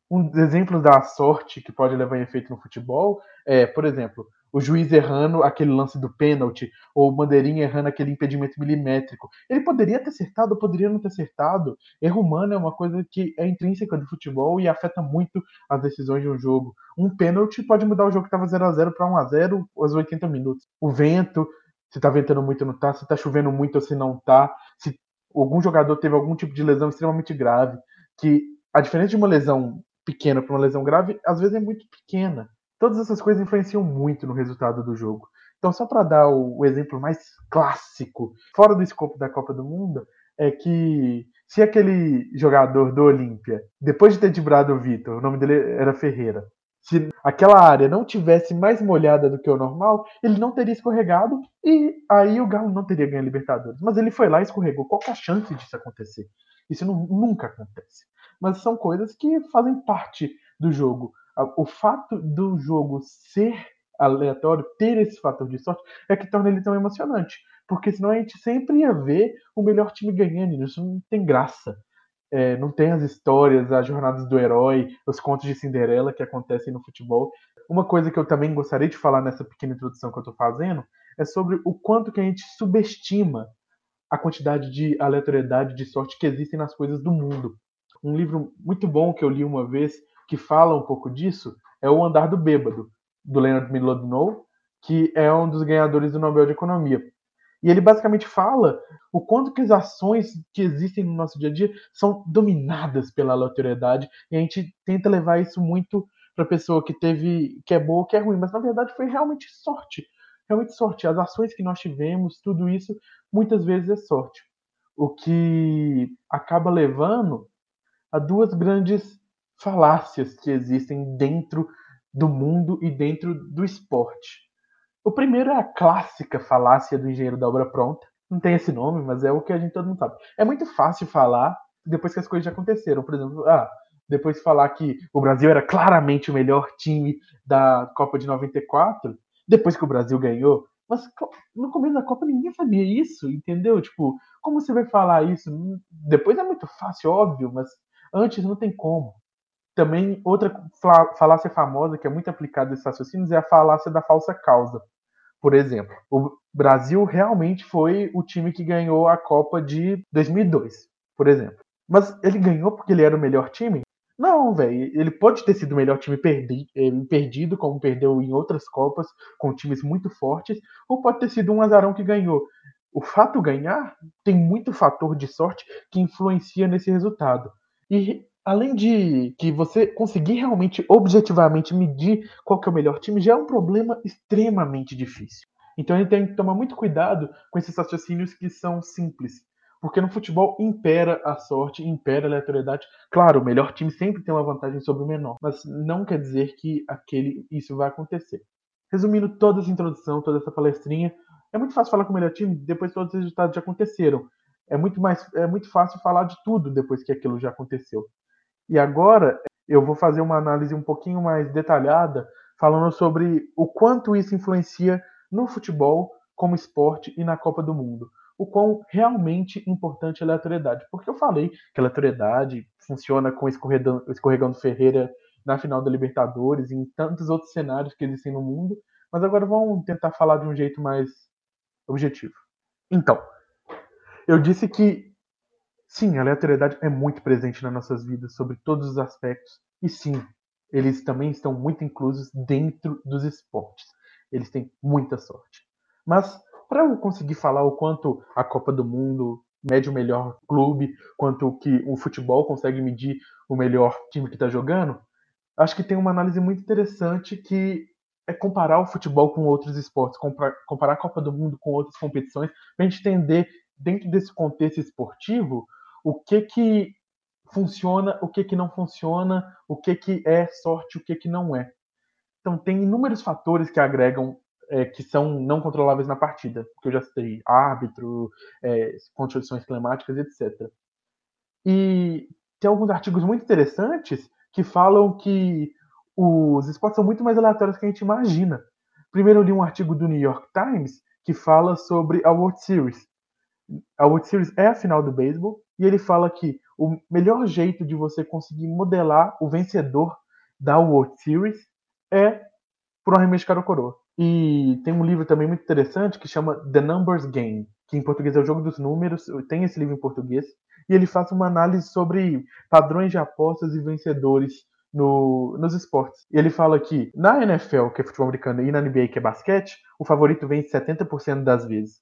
Um exemplo da sorte que pode levar em efeito no futebol é, por exemplo, o juiz errando aquele lance do pênalti, ou o bandeirinha errando aquele impedimento milimétrico. Ele poderia ter acertado, poderia não ter acertado. Erro humano é uma coisa que é intrínseca do futebol e afeta muito as decisões de um jogo. Um pênalti pode mudar o jogo que estava 0 a 0 para 1 a 0 aos 80 minutos. O vento, se está ventando muito ou não está, se está chovendo muito ou se não está, se algum jogador teve algum tipo de lesão extremamente grave, que a diferença de uma lesão pequena para uma lesão grave, às vezes é muito pequena. Todas essas coisas influenciam muito no resultado do jogo. Então, só para dar o, o, exemplo mais clássico, fora do escopo da Copa do Mundo, é que se aquele jogador do Olímpia, depois de ter driblado o Vitor, o nome dele era Ferreira, se aquela área não tivesse mais molhada do que o normal, ele não teria escorregado e aí o Galo não teria ganho a Libertadores. Mas ele foi lá e escorregou. Qual é a chance disso acontecer? Isso não, nunca acontece. Mas são coisas que fazem parte do jogo o fato do jogo ser aleatório, ter esse fator de sorte, é que torna ele tão emocionante. Porque senão a gente sempre ia ver o melhor time ganhando, isso não tem graça. É, não tem as histórias, as jornadas do herói, os contos de Cinderela que acontecem no futebol. Uma coisa que eu também gostaria de falar nessa pequena introdução que eu estou fazendo é sobre o quanto que a gente subestima a quantidade de aleatoriedade, de sorte que existem nas coisas do mundo. Um livro muito bom que eu li uma vez que fala um pouco disso é O Andar do Bêbado, do Leonard Milodnow, que é um dos ganhadores do Nobel de Economia. E ele basicamente fala o quanto que as ações que existem no nosso dia a dia são dominadas pela aleatoriedade e a gente tenta levar isso muito para a pessoa que teve que é boa que é ruim, mas na verdade foi realmente sorte. Realmente sorte. As ações que nós tivemos, tudo isso, muitas vezes é sorte. O que acaba levando a duas grandes falácias que existem dentro do mundo e dentro do esporte. O primeiro é a clássica falácia do engenheiro da obra pronta. Não tem esse nome, mas é o que a gente todo mundo sabe. É muito fácil falar depois que as coisas já aconteceram. Por exemplo, ah, depois de falar que o Brasil era claramente o melhor time da Copa de 94, depois que o Brasil ganhou. Mas no começo da Copa ninguém sabia isso, entendeu? Tipo, como você vai falar isso? Depois é muito fácil, óbvio, mas antes não tem como. Também, outra falácia famosa que é muito aplicada nesses raciocínios é a falácia da falsa causa. Por exemplo, o Brasil realmente foi o time que ganhou a Copa de 2002, por exemplo. Mas ele ganhou porque ele era o melhor time? Não, velho. Ele pode ter sido o melhor time perdi, perdido, como perdeu em outras Copas, com times muito fortes, ou pode ter sido um azarão que ganhou. O fato ganhar tem muito fator de sorte que influencia nesse resultado. E além de que você conseguir realmente objetivamente medir qual que é o melhor time, já é um problema extremamente difícil. Então a gente tem que tomar muito cuidado com esses raciocínios que são simples. Porque no futebol impera a sorte, impera a aleatoriedade. Claro, o melhor time sempre tem uma vantagem sobre o menor, mas não quer dizer que aquele isso vai acontecer. Resumindo toda essa introdução, toda essa palestrinha, é muito fácil falar com o melhor time depois todos os resultados já aconteceram. É muito mais é muito fácil falar de tudo depois que aquilo já aconteceu. E agora eu vou fazer uma análise um pouquinho mais detalhada, falando sobre o quanto isso influencia no futebol como esporte e na Copa do Mundo. O quão realmente importante é a aleatoriedade. Porque eu falei que a aleatoriedade funciona com escorregão, escorregão do Ferreira na final da Libertadores e em tantos outros cenários que existem no mundo. Mas agora vamos tentar falar de um jeito mais objetivo. Então, eu disse que Sim, a aleatoriedade é muito presente nas nossas vidas, sobre todos os aspectos. E sim, eles também estão muito inclusos dentro dos esportes. Eles têm muita sorte. Mas, para eu conseguir falar o quanto a Copa do Mundo mede o melhor clube, quanto que o futebol consegue medir o melhor time que está jogando, acho que tem uma análise muito interessante que é comparar o futebol com outros esportes, comparar a Copa do Mundo com outras competições, para a gente entender, dentro desse contexto esportivo, o que que funciona, o que que não funciona, o que que é sorte, o que que não é. Então tem inúmeros fatores que agregam é, que são não controláveis na partida, que eu já citei, árbitro, é, condições climáticas, etc. E tem alguns artigos muito interessantes que falam que os esportes são muito mais aleatórios que a gente imagina. Primeiro eu li um artigo do New York Times que fala sobre a World Series. A World Series é a final do beisebol e ele fala que o melhor jeito de você conseguir modelar o vencedor da World Series é por um arremesso cara coroa. E tem um livro também muito interessante que chama The Numbers Game, que em português é o jogo dos números, tem esse livro em português, e ele faz uma análise sobre padrões de apostas e vencedores no, nos esportes. E ele fala que na NFL, que é futebol americano, e na NBA, que é basquete, o favorito vence 70% das vezes.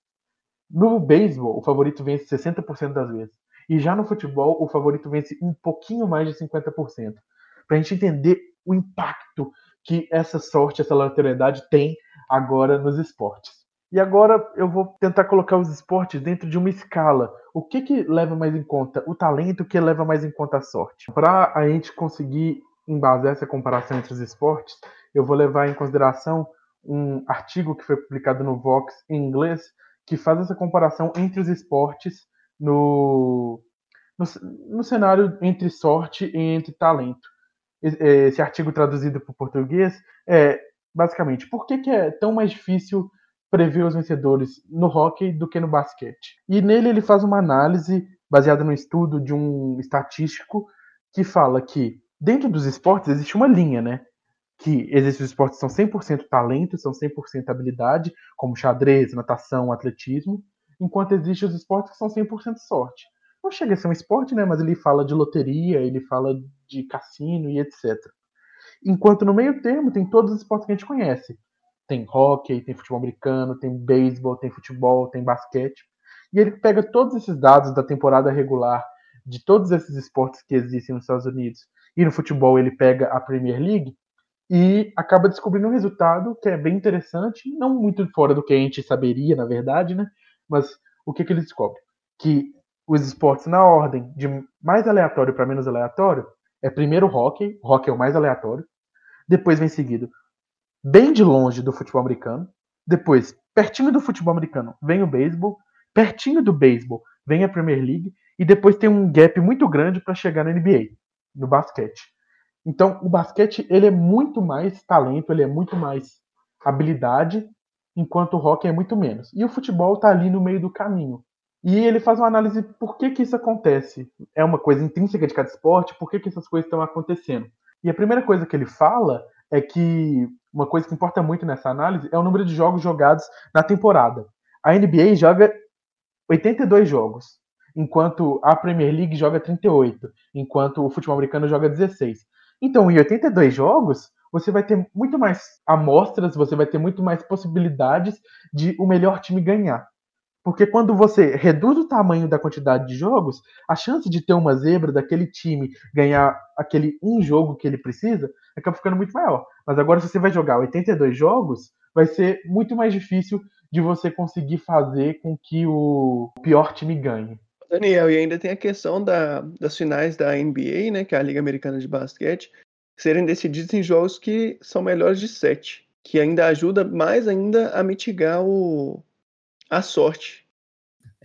No beisebol, o favorito vence 60% das vezes. E já no futebol, o favorito vence um pouquinho mais de 50%. Para a gente entender o impacto que essa sorte, essa lateralidade tem agora nos esportes. E agora eu vou tentar colocar os esportes dentro de uma escala. O que, que leva mais em conta o talento, o que leva mais em conta a sorte? Para a gente conseguir embasar essa comparação entre os esportes, eu vou levar em consideração um artigo que foi publicado no Vox em inglês que faz essa comparação entre os esportes no, no, no cenário entre sorte e entre talento. Esse artigo traduzido para o português é basicamente por que, que é tão mais difícil prever os vencedores no hockey do que no basquete. E nele ele faz uma análise baseada no estudo de um estatístico que fala que dentro dos esportes existe uma linha, né? Que existem os esportes que são 100% talento, são 100% habilidade, como xadrez, natação, atletismo, enquanto existem os esportes que são 100% sorte. Não chega a ser um esporte, né? Mas ele fala de loteria, ele fala de cassino e etc. Enquanto no meio termo tem todos os esportes que a gente conhece. Tem hockey, tem futebol americano, tem beisebol, tem futebol, tem basquete. E ele pega todos esses dados da temporada regular de todos esses esportes que existem nos Estados Unidos e no futebol ele pega a Premier League e acaba descobrindo um resultado que é bem interessante, não muito fora do que a gente saberia, na verdade, né? Mas o que, que ele descobre? Que os esportes na ordem de mais aleatório para menos aleatório é primeiro o hockey, o hockey é o mais aleatório, depois vem seguido bem de longe do futebol americano, depois pertinho do futebol americano vem o beisebol, pertinho do beisebol vem a Premier League e depois tem um gap muito grande para chegar na NBA no basquete. Então, o basquete ele é muito mais talento, ele é muito mais habilidade, enquanto o hockey é muito menos. E o futebol está ali no meio do caminho. E ele faz uma análise por que, que isso acontece. É uma coisa intrínseca de cada esporte, por que, que essas coisas estão acontecendo. E a primeira coisa que ele fala é que uma coisa que importa muito nessa análise é o número de jogos jogados na temporada. A NBA joga 82 jogos enquanto a Premier League joga 38, enquanto o futebol americano joga 16. Então, em 82 jogos, você vai ter muito mais amostras, você vai ter muito mais possibilidades de o melhor time ganhar. Porque quando você reduz o tamanho da quantidade de jogos, a chance de ter uma zebra daquele time ganhar aquele um jogo que ele precisa acaba ficando muito maior. Mas agora, se você vai jogar 82 jogos, vai ser muito mais difícil de você conseguir fazer com que o pior time ganhe. Daniel, e ainda tem a questão da, das finais da NBA, né, que é a Liga Americana de Basquete, serem decididos em jogos que são melhores de sete, que ainda ajuda mais ainda a mitigar o, a sorte.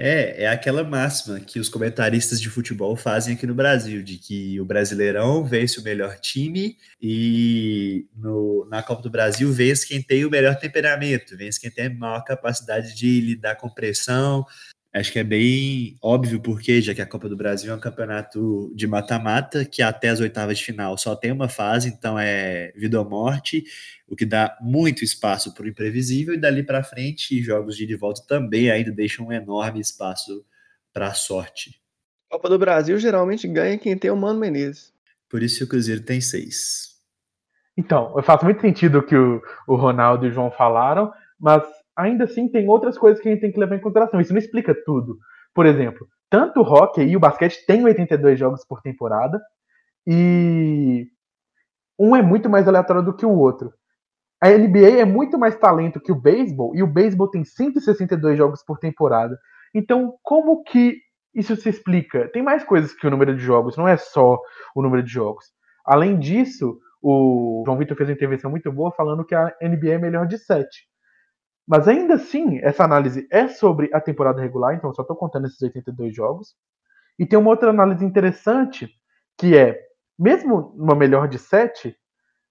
É, é aquela máxima que os comentaristas de futebol fazem aqui no Brasil, de que o Brasileirão vence o melhor time e no, na Copa do Brasil vence quem tem o melhor temperamento, vence quem tem a maior capacidade de lidar com pressão, Acho que é bem óbvio porque, já que a Copa do Brasil é um campeonato de mata-mata, que até as oitavas de final só tem uma fase, então é vida ou morte, o que dá muito espaço para o imprevisível, e dali para frente, jogos de ida e volta também ainda deixam um enorme espaço para a sorte. Copa do Brasil geralmente ganha quem tem o Mano Menezes. Por isso que o Cruzeiro tem seis. Então, faz muito sentido o que o, o Ronaldo e o João falaram, mas ainda assim tem outras coisas que a gente tem que levar em consideração. Isso não explica tudo. Por exemplo, tanto o hockey e o basquete têm 82 jogos por temporada e um é muito mais aleatório do que o outro. A NBA é muito mais talento que o beisebol e o beisebol tem 162 jogos por temporada. Então, como que isso se explica? Tem mais coisas que o número de jogos, não é só o número de jogos. Além disso, o João Vitor fez uma intervenção muito boa falando que a NBA é melhor de 7. Mas ainda assim, essa análise é sobre a temporada regular, então eu só estou contando esses 82 jogos. E tem uma outra análise interessante, que é, mesmo numa melhor de 7,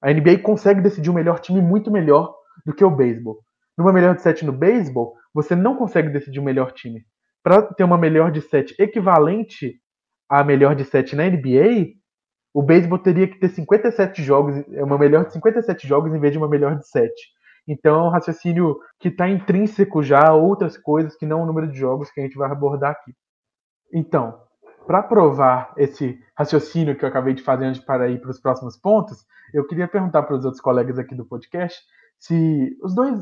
A NBA consegue decidir o melhor time muito melhor do que o beisebol. Numa melhor de sete no beisebol, você não consegue decidir o melhor time. Para ter uma melhor de sete equivalente à melhor de sete na NBA, o beisebol teria que ter 57 jogos, uma melhor de 57 jogos em vez de uma melhor de 7. Então é um raciocínio que está intrínseco já a outras coisas que não o número de jogos que a gente vai abordar aqui. Então, para provar esse raciocínio que eu acabei de fazer antes para ir para os próximos pontos, eu queria perguntar para os outros colegas aqui do podcast se os dois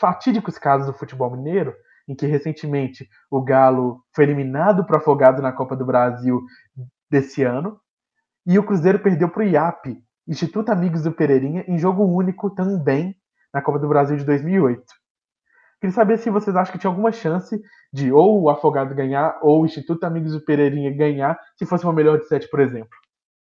fatídicos casos do futebol mineiro, em que recentemente o Galo foi eliminado para Afogado na Copa do Brasil desse ano, e o Cruzeiro perdeu para o IAP, Instituto Amigos do Pereirinha, em jogo único também na Copa do Brasil de 2008. Queria saber se vocês acham que tinha alguma chance de ou o Afogado ganhar ou o Instituto Amigos do Pereirinha ganhar, se fosse uma melhor de sete, por exemplo.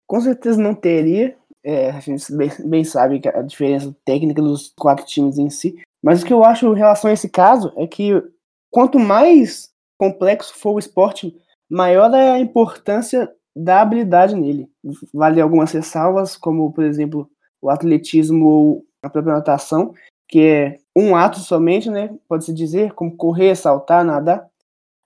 Com certeza não teria. É, a gente bem, bem sabe a diferença técnica dos quatro times em si. Mas o que eu acho em relação a esse caso é que quanto mais complexo for o esporte, maior é a importância da habilidade nele. Vale algumas ressalvas, como, por exemplo, o atletismo ou a própria natação, que é um ato somente, né? Pode-se dizer, como correr, saltar, nadar.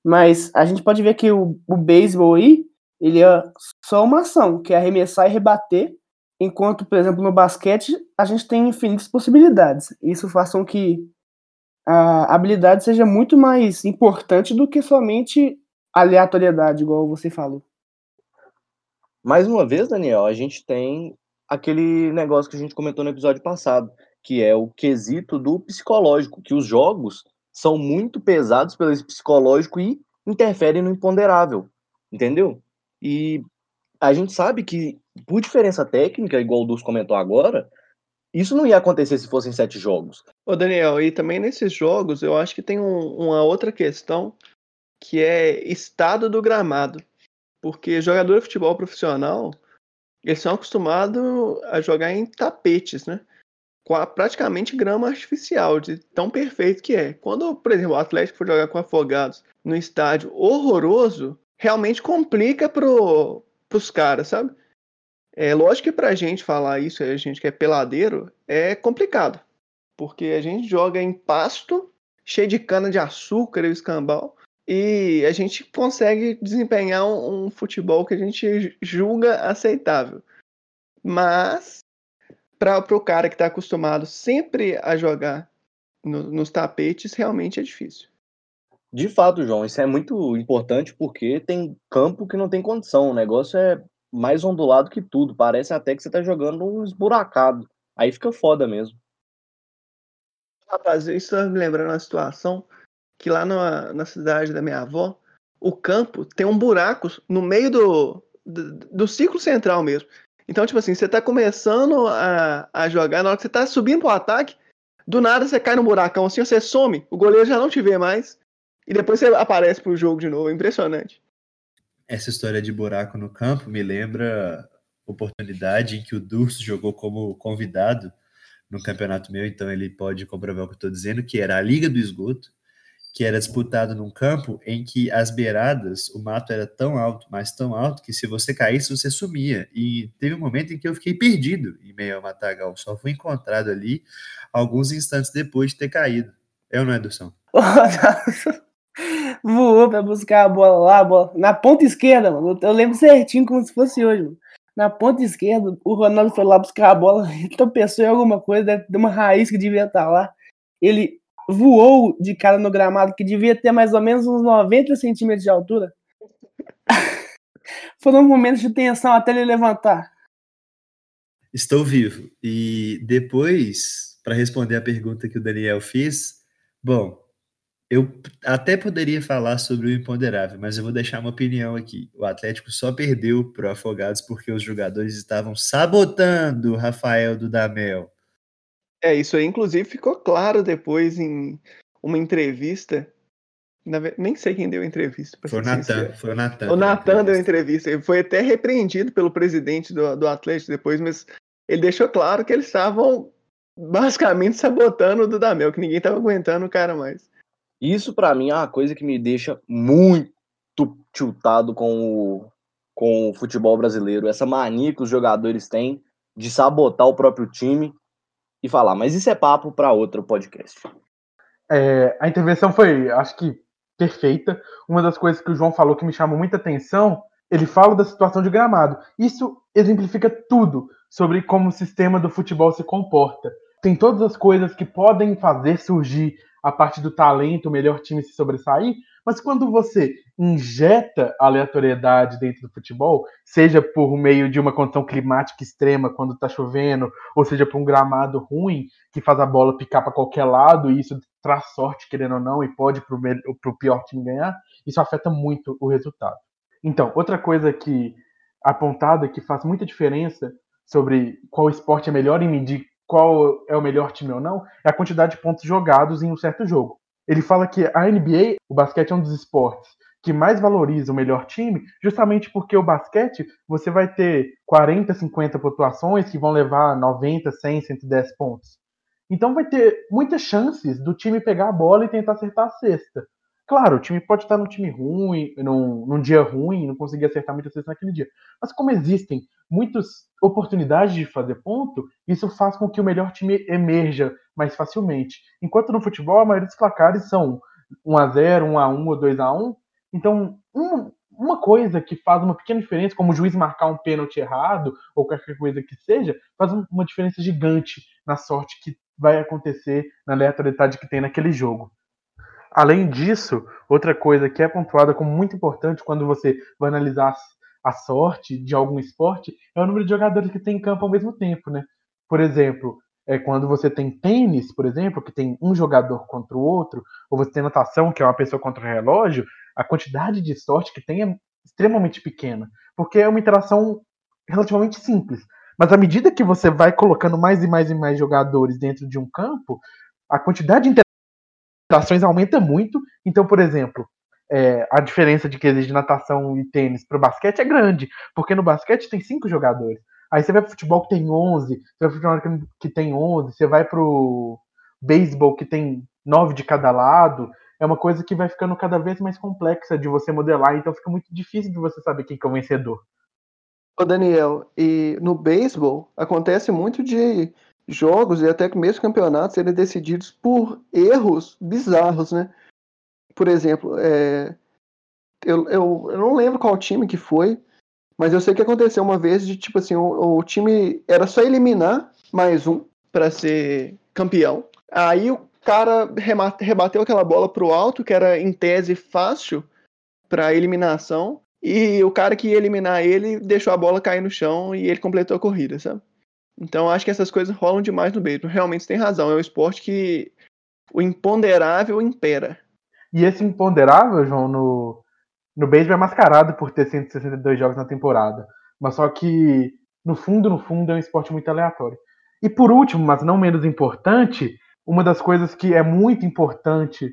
Mas a gente pode ver que o, o beisebol aí, ele é só uma ação, que é arremessar e rebater, enquanto, por exemplo, no basquete, a gente tem infinitas possibilidades. Isso faz com que a habilidade seja muito mais importante do que somente aleatoriedade, igual você falou. Mais uma vez, Daniel, a gente tem aquele negócio que a gente comentou no episódio passado, que é o quesito do psicológico, que os jogos são muito pesados pelo psicológico e interferem no imponderável, entendeu? E a gente sabe que, por diferença técnica, igual o Dus comentou agora, isso não ia acontecer se fossem sete jogos. Ô Daniel, e também nesses jogos eu acho que tem um, uma outra questão que é estado do gramado. Porque jogador de futebol profissional, eles são acostumados a jogar em tapetes, né? Com a, praticamente grama artificial, de tão perfeito que é. Quando, por exemplo, o Atlético for jogar com afogados no estádio horroroso, realmente complica pro, pros caras, sabe? É lógico que pra gente falar isso, a gente que é peladeiro, é complicado. Porque a gente joga em pasto, cheio de cana de açúcar e escambau, e a gente consegue desempenhar um, um futebol que a gente julga aceitável. Mas para o cara que está acostumado sempre a jogar no, nos tapetes, realmente é difícil. De fato, João, isso é muito importante porque tem campo que não tem condição. O negócio é mais ondulado que tudo. Parece até que você está jogando um esburacado. Aí fica foda mesmo. Rapaz, isso tá me lembrando uma situação que lá na, na cidade da minha avó, o campo tem um buraco no meio do, do, do ciclo central mesmo. Então, tipo assim, você tá começando a, a jogar, na hora que você tá subindo pro ataque, do nada você cai no buracão assim, você some, o goleiro já não te vê mais, e depois você aparece pro jogo de novo. Impressionante. Essa história de buraco no campo me lembra oportunidade em que o Durso jogou como convidado no campeonato meu, então ele pode comprovar o que eu estou dizendo, que era a Liga do Esgoto, que era disputado num campo em que as beiradas, o mato era tão alto, mas tão alto, que se você caísse, você sumia. E teve um momento em que eu fiquei perdido em meio ao matagal. Só fui encontrado ali alguns instantes depois de ter caído. Eu não é, Dução? Voou para buscar a bola lá, a bola. na ponta esquerda, mano. Eu lembro certinho como se fosse hoje, mano. Na ponta esquerda, o Ronaldo foi lá buscar a bola, tropeçou em alguma coisa, ter uma raiz que devia estar lá. Ele voou de cara no gramado, que devia ter mais ou menos uns 90 centímetros de altura. Foram momentos de tensão até ele levantar. Estou vivo. E depois, para responder a pergunta que o Daniel fez, bom, eu até poderia falar sobre o imponderável, mas eu vou deixar uma opinião aqui. O Atlético só perdeu para o Afogados porque os jogadores estavam sabotando o Rafael do Damel. É, isso aí, inclusive, ficou claro depois em uma entrevista. Nem sei quem deu a entrevista. Foi o Natan. Foi o Natan. O Natan deu a entrevista. Ele foi até repreendido pelo presidente do, do Atlético depois, mas ele deixou claro que eles estavam basicamente sabotando o Dudamel, que ninguém estava aguentando o cara mais. Isso, para mim, é uma coisa que me deixa muito tiltado com o, com o futebol brasileiro. Essa mania que os jogadores têm de sabotar o próprio time e falar. Mas isso é papo para outro podcast. É, a intervenção foi, acho que, perfeita. Uma das coisas que o João falou que me chamou muita atenção, ele fala da situação de gramado. Isso exemplifica tudo sobre como o sistema do futebol se comporta. Tem todas as coisas que podem fazer surgir a parte do talento, o melhor time se sobressair, mas quando você injeta aleatoriedade dentro do futebol, seja por meio de uma condição climática extrema quando está chovendo, ou seja por um gramado ruim que faz a bola picar para qualquer lado e isso traz sorte, querendo ou não, e pode para o pior time ganhar, isso afeta muito o resultado. Então, outra coisa que apontada que faz muita diferença sobre qual esporte é melhor em medir qual é o melhor time ou não é a quantidade de pontos jogados em um certo jogo. Ele fala que a NBA, o basquete é um dos esportes que mais valoriza o melhor time, justamente porque o basquete você vai ter 40, 50 pontuações que vão levar 90, 100, 110 pontos. Então vai ter muitas chances do time pegar a bola e tentar acertar a cesta. Claro, o time pode estar num time ruim, num, num dia ruim, não conseguir acertar muitas vezes naquele dia. Mas como existem muitas oportunidades de fazer ponto, isso faz com que o melhor time emerja mais facilmente. Enquanto no futebol, a maioria dos placares são 1x0, 1x1 ou 2x1. Então, uma, uma coisa que faz uma pequena diferença, como o juiz marcar um pênalti errado, ou qualquer coisa que seja, faz uma diferença gigante na sorte que vai acontecer na aleatoriedade que tem naquele jogo. Além disso, outra coisa que é pontuada como muito importante quando você vai analisar a sorte de algum esporte é o número de jogadores que tem em campo ao mesmo tempo, né? Por exemplo, é quando você tem tênis, por exemplo, que tem um jogador contra o outro, ou você tem natação, que é uma pessoa contra o relógio, a quantidade de sorte que tem é extremamente pequena, porque é uma interação relativamente simples. Mas à medida que você vai colocando mais e mais e mais jogadores dentro de um campo, a quantidade de natações aumenta muito. Então, por exemplo, é, a diferença de que existe natação e tênis para o basquete é grande, porque no basquete tem cinco jogadores. Aí você vai para futebol que tem 11, você vai para futebol que tem 11, você vai para o beisebol que tem nove de cada lado. É uma coisa que vai ficando cada vez mais complexa de você modelar, então fica muito difícil de você saber quem que é o vencedor. Ô Daniel, e no beisebol acontece muito de jogos e até mesmo campeonatos serem decididos por erros bizarros, né? Por exemplo, é... eu, eu, eu não lembro qual time que foi, mas eu sei que aconteceu uma vez de tipo assim, o, o time era só eliminar mais um para ser campeão. Aí o cara rebateu aquela bola pro alto, que era em tese fácil para eliminação, e o cara que ia eliminar ele deixou a bola cair no chão e ele completou a corrida, sabe? Então acho que essas coisas rolam demais no beisebol. Realmente você tem razão, é um esporte que o imponderável impera. E esse imponderável, João, no, no beisebol é mascarado por ter 162 jogos na temporada. Mas só que, no fundo, no fundo, é um esporte muito aleatório. E por último, mas não menos importante, uma das coisas que é muito importante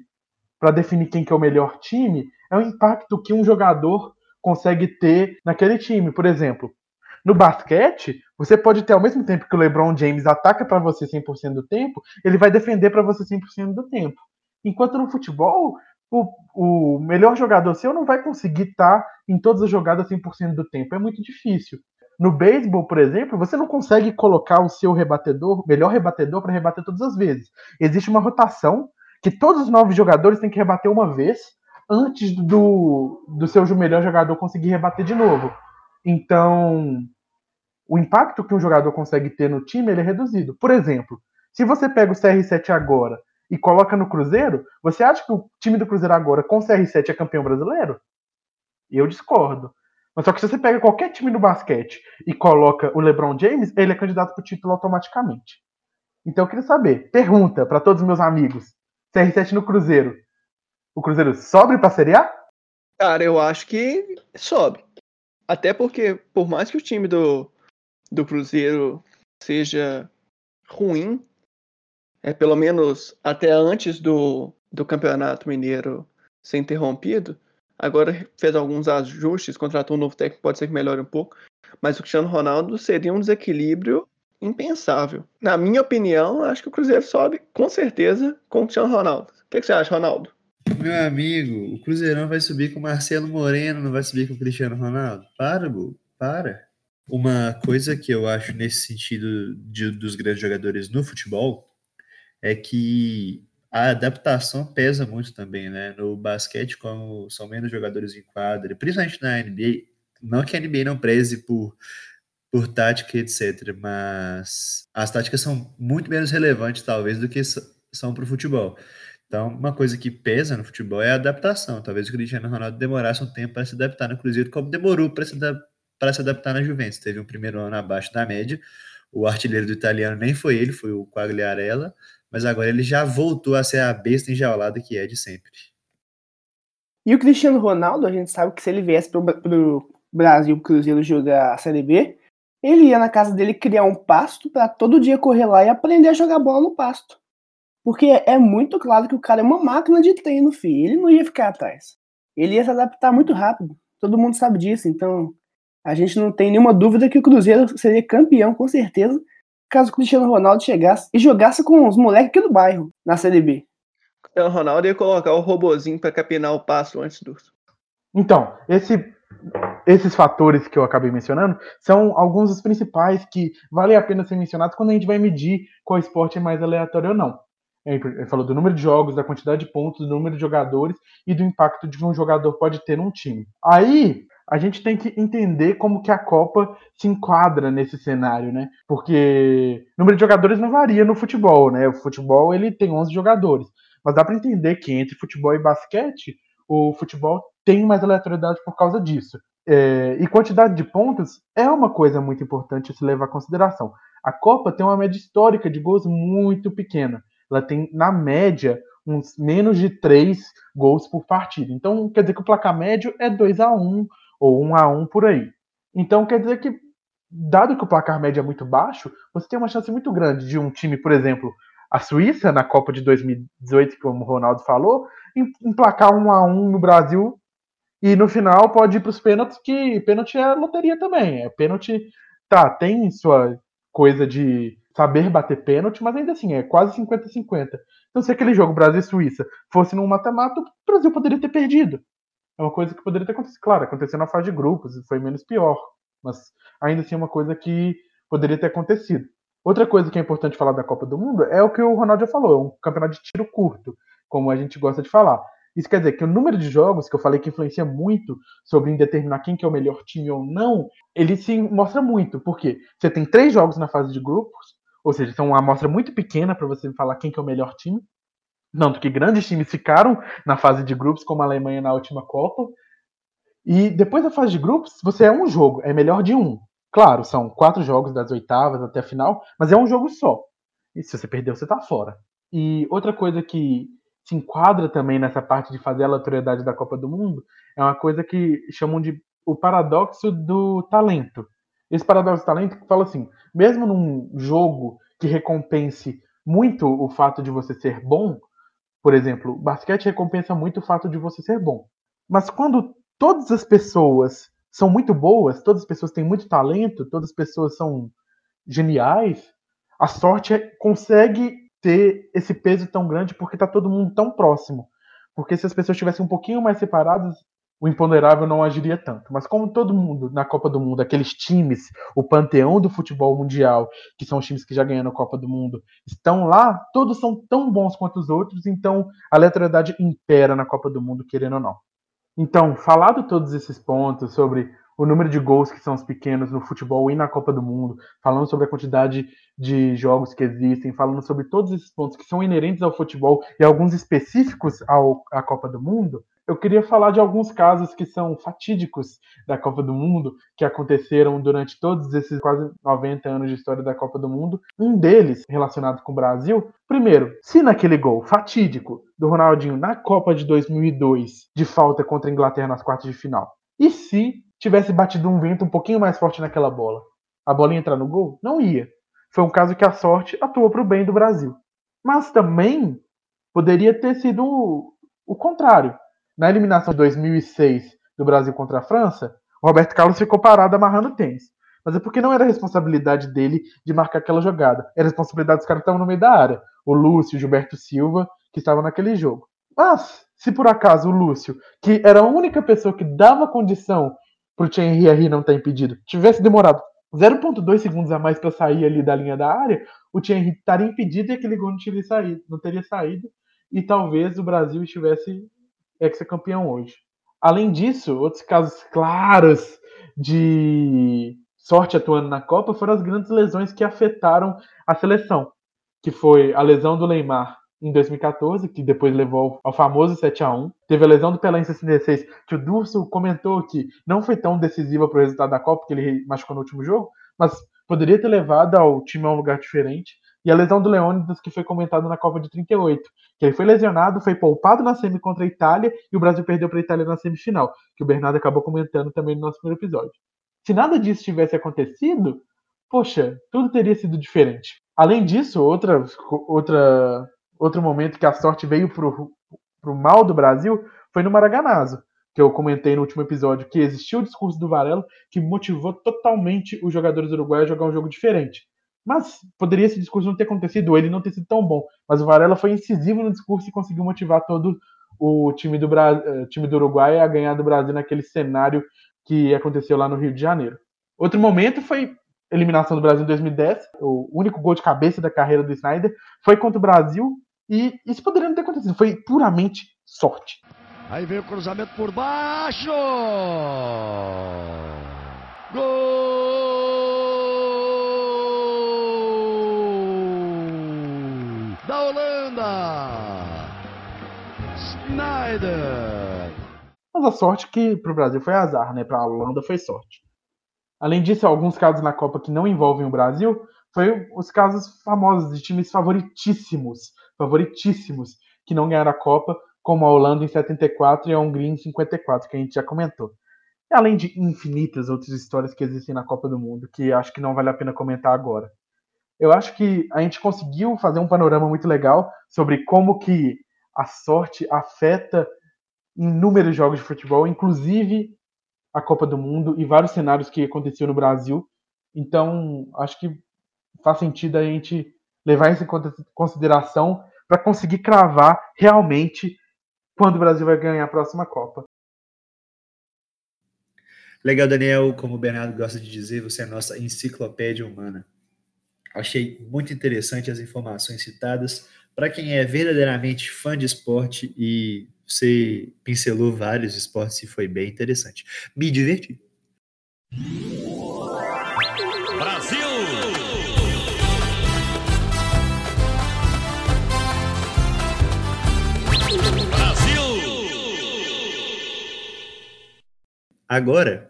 para definir quem que é o melhor time é o impacto que um jogador consegue ter naquele time. Por exemplo, no basquete, você pode ter ao mesmo tempo que o LeBron James ataca para você 100% do tempo, ele vai defender para você 100% do tempo. Enquanto no futebol, o, o melhor jogador seu não vai conseguir estar tá em todas as jogadas 100% do tempo. É muito difícil. No beisebol, por exemplo, você não consegue colocar o seu rebatedor, melhor rebatedor, para rebater todas as vezes. Existe uma rotação que todos os nove jogadores têm que rebater uma vez antes do, do seu melhor jogador conseguir rebater de novo. Então, o impacto que um jogador consegue ter no time ele é reduzido. Por exemplo, se você pega o CR7 agora e coloca no Cruzeiro, você acha que o time do Cruzeiro agora com o CR7 é campeão brasileiro? Eu discordo. Mas só que se você pega qualquer time do basquete e coloca o LeBron James, ele é candidato para o título automaticamente. Então eu queria saber, pergunta para todos os meus amigos: CR7 no Cruzeiro, o Cruzeiro sobe para a Série A? Cara, eu acho que sobe. Até porque, por mais que o time do, do Cruzeiro seja ruim, é pelo menos até antes do, do Campeonato Mineiro ser interrompido, agora fez alguns ajustes, contratou um novo técnico, pode ser que melhore um pouco, mas o Cristiano Ronaldo seria um desequilíbrio impensável. Na minha opinião, acho que o Cruzeiro sobe com certeza com o Cristiano Ronaldo. O que, que você acha, Ronaldo? Meu amigo, o Cruzeirão vai subir com o Marcelo Moreno, não vai subir com o Cristiano Ronaldo? Para, Bu, para. Uma coisa que eu acho nesse sentido de, dos grandes jogadores no futebol é que a adaptação pesa muito também, né? No basquete, como são menos jogadores em quadra, principalmente na NBA, não que a NBA não preze por, por tática, etc., mas as táticas são muito menos relevantes, talvez, do que são para o futebol. Então, uma coisa que pesa no futebol é a adaptação. Talvez o Cristiano Ronaldo demorasse um tempo para se adaptar no Cruzeiro, como demorou para se, se adaptar na Juventus. Teve um primeiro ano abaixo da média. O artilheiro do italiano nem foi ele, foi o Quagliarella mas agora ele já voltou a ser a besta enjaulada que é de sempre. E o Cristiano Ronaldo, a gente sabe que se ele viesse para o Brasil, Cruzeiro jogar a Série B, ele ia na casa dele criar um pasto para todo dia correr lá e aprender a jogar bola no pasto. Porque é muito claro que o cara é uma máquina de treino, filho. Ele não ia ficar atrás. Ele ia se adaptar muito rápido. Todo mundo sabe disso. Então, a gente não tem nenhuma dúvida que o Cruzeiro seria campeão, com certeza, caso o Cristiano Ronaldo chegasse e jogasse com os moleques aqui do bairro, na Série B. O Cristiano Ronaldo ia colocar o robozinho para capinar o passo antes do. Então, esse, esses fatores que eu acabei mencionando são alguns dos principais que valem a pena ser mencionados quando a gente vai medir qual esporte é mais aleatório ou não. Ele falou do número de jogos, da quantidade de pontos, do número de jogadores e do impacto de que um jogador pode ter num time. Aí, a gente tem que entender como que a Copa se enquadra nesse cenário, né? Porque o número de jogadores não varia no futebol, né? O futebol ele tem 11 jogadores, mas dá para entender que entre futebol e basquete, o futebol tem mais aleatoriedade por causa disso. É, e quantidade de pontos é uma coisa muito importante se levar em consideração. A Copa tem uma média histórica de gols muito pequena. Ela tem, na média, uns menos de 3 gols por partida. Então, quer dizer que o placar médio é 2 a 1 ou um a um por aí. Então quer dizer que, dado que o placar médio é muito baixo, você tem uma chance muito grande de um time, por exemplo, a Suíça na Copa de 2018, como o Ronaldo falou, emplacar um a um no Brasil e no final pode ir para os pênaltis, que pênalti é loteria também. É pênalti, tá, tem sua coisa de saber bater pênalti, mas ainda assim é quase 50-50. Então, se aquele jogo Brasil-Suíça fosse num mata-mata, o Brasil poderia ter perdido é uma coisa que poderia ter acontecido. Claro, aconteceu na fase de grupos, foi menos pior, mas ainda assim é uma coisa que poderia ter acontecido. Outra coisa que é importante falar da Copa do Mundo é o que o Ronaldo já falou, é um campeonato de tiro curto, como a gente gosta de falar. Isso quer dizer que o número de jogos, que eu falei que influencia muito sobre determinar quem que é o melhor time ou não, ele se mostra muito, porque você tem três jogos na fase de grupos, ou seja, são uma amostra muito pequena para você falar quem que é o melhor time. Tanto que grandes times ficaram na fase de grupos, como a Alemanha na última Copa. E depois da fase de grupos, você é um jogo, é melhor de um. Claro, são quatro jogos das oitavas até a final, mas é um jogo só. E se você perdeu, você tá fora. E outra coisa que se enquadra também nessa parte de fazer a aleatoriedade da Copa do Mundo é uma coisa que chamam de o paradoxo do talento. Esse paradoxo do talento que fala assim: mesmo num jogo que recompense muito o fato de você ser bom, por exemplo, basquete recompensa muito o fato de você ser bom. Mas quando todas as pessoas são muito boas, todas as pessoas têm muito talento, todas as pessoas são geniais, a sorte é, consegue ter esse peso tão grande porque está todo mundo tão próximo. Porque se as pessoas estivessem um pouquinho mais separadas, o imponderável não agiria tanto. Mas como todo mundo na Copa do Mundo, aqueles times, o panteão do futebol mundial, que são os times que já ganharam a Copa do Mundo, estão lá, todos são tão bons quanto os outros, então a aleatoriedade impera na Copa do Mundo, querendo ou não. Então, falado todos esses pontos sobre o número de gols que são os pequenos no futebol e na Copa do Mundo, falando sobre a quantidade de jogos que existem, falando sobre todos esses pontos que são inerentes ao futebol e alguns específicos ao, à Copa do Mundo, eu queria falar de alguns casos que são fatídicos da Copa do Mundo, que aconteceram durante todos esses quase 90 anos de história da Copa do Mundo. Um deles, relacionado com o Brasil, primeiro, se naquele gol fatídico do Ronaldinho na Copa de 2002, de falta contra a Inglaterra nas quartas de final, e se tivesse batido um vento um pouquinho mais forte naquela bola, a bola ia entrar no gol? Não ia. Foi um caso que a sorte atuou para o bem do Brasil. Mas também poderia ter sido o contrário na eliminação de 2006 do Brasil contra a França, o Roberto Carlos ficou parado amarrando tênis. Mas é porque não era responsabilidade dele de marcar aquela jogada. Era responsabilidade dos caras que estavam no meio da área. O Lúcio, o Gilberto Silva, que estavam naquele jogo. Mas, se por acaso o Lúcio, que era a única pessoa que dava condição para o Thierry não estar impedido, tivesse demorado 0,2 segundos a mais para sair ali da linha da área, o Thierry estaria impedido e aquele gol não teria saído, não teria saído e talvez o Brasil estivesse ex-campeão hoje. Além disso, outros casos claros de sorte atuando na Copa foram as grandes lesões que afetaram a seleção, que foi a lesão do Neymar em 2014, que depois levou ao famoso 7 a 1 Teve a lesão do Pelé em 66, que o Durso comentou que não foi tão decisiva para o resultado da Copa, porque ele machucou no último jogo, mas poderia ter levado ao time a um lugar diferente. E a lesão do Leônidas, que foi comentado na Copa de 38, que ele foi lesionado, foi poupado na semi contra a Itália e o Brasil perdeu para a Itália na semifinal, que o Bernardo acabou comentando também no nosso primeiro episódio. Se nada disso tivesse acontecido, poxa, tudo teria sido diferente. Além disso, outra, outra outro momento que a sorte veio pro, pro mal do Brasil foi no Maraganazo, que eu comentei no último episódio, que existiu o discurso do Varela que motivou totalmente os jogadores uruguaios a jogar um jogo diferente. Mas poderia esse discurso não ter acontecido, ele não ter sido tão bom. Mas o Varela foi incisivo no discurso e conseguiu motivar todo o time do, Bra... Eh, time do Uruguai a ganhar do Brasil naquele cenário que aconteceu lá no Rio de Janeiro. Outro momento foi a eliminação do Brasil em 2010. O único gol de cabeça da carreira do Snyder foi contra o Brasil e isso poderia não ter acontecido, foi puramente sorte. Aí veio o cruzamento por baixo! Gol! Mas a sorte que para o Brasil foi azar, né? Para a Holanda foi sorte. Além disso, alguns casos na Copa que não envolvem o Brasil foi os casos famosos de times favoritíssimos favoritíssimos que não ganharam a Copa, como a Holanda em 74 e a Hungria em 54, que a gente já comentou. Além de infinitas outras histórias que existem na Copa do Mundo, que acho que não vale a pena comentar agora. Eu acho que a gente conseguiu fazer um panorama muito legal sobre como que a sorte afeta inúmeros jogos de futebol, inclusive a Copa do Mundo e vários cenários que aconteciam no Brasil. Então, acho que faz sentido a gente levar isso em consideração para conseguir cravar realmente quando o Brasil vai ganhar a próxima Copa. Legal, Daniel. Como o Bernardo gosta de dizer, você é a nossa enciclopédia humana. Achei muito interessante as informações citadas. Para quem é verdadeiramente fã de esporte e você pincelou vários esportes e foi bem interessante. Me diverti. Agora,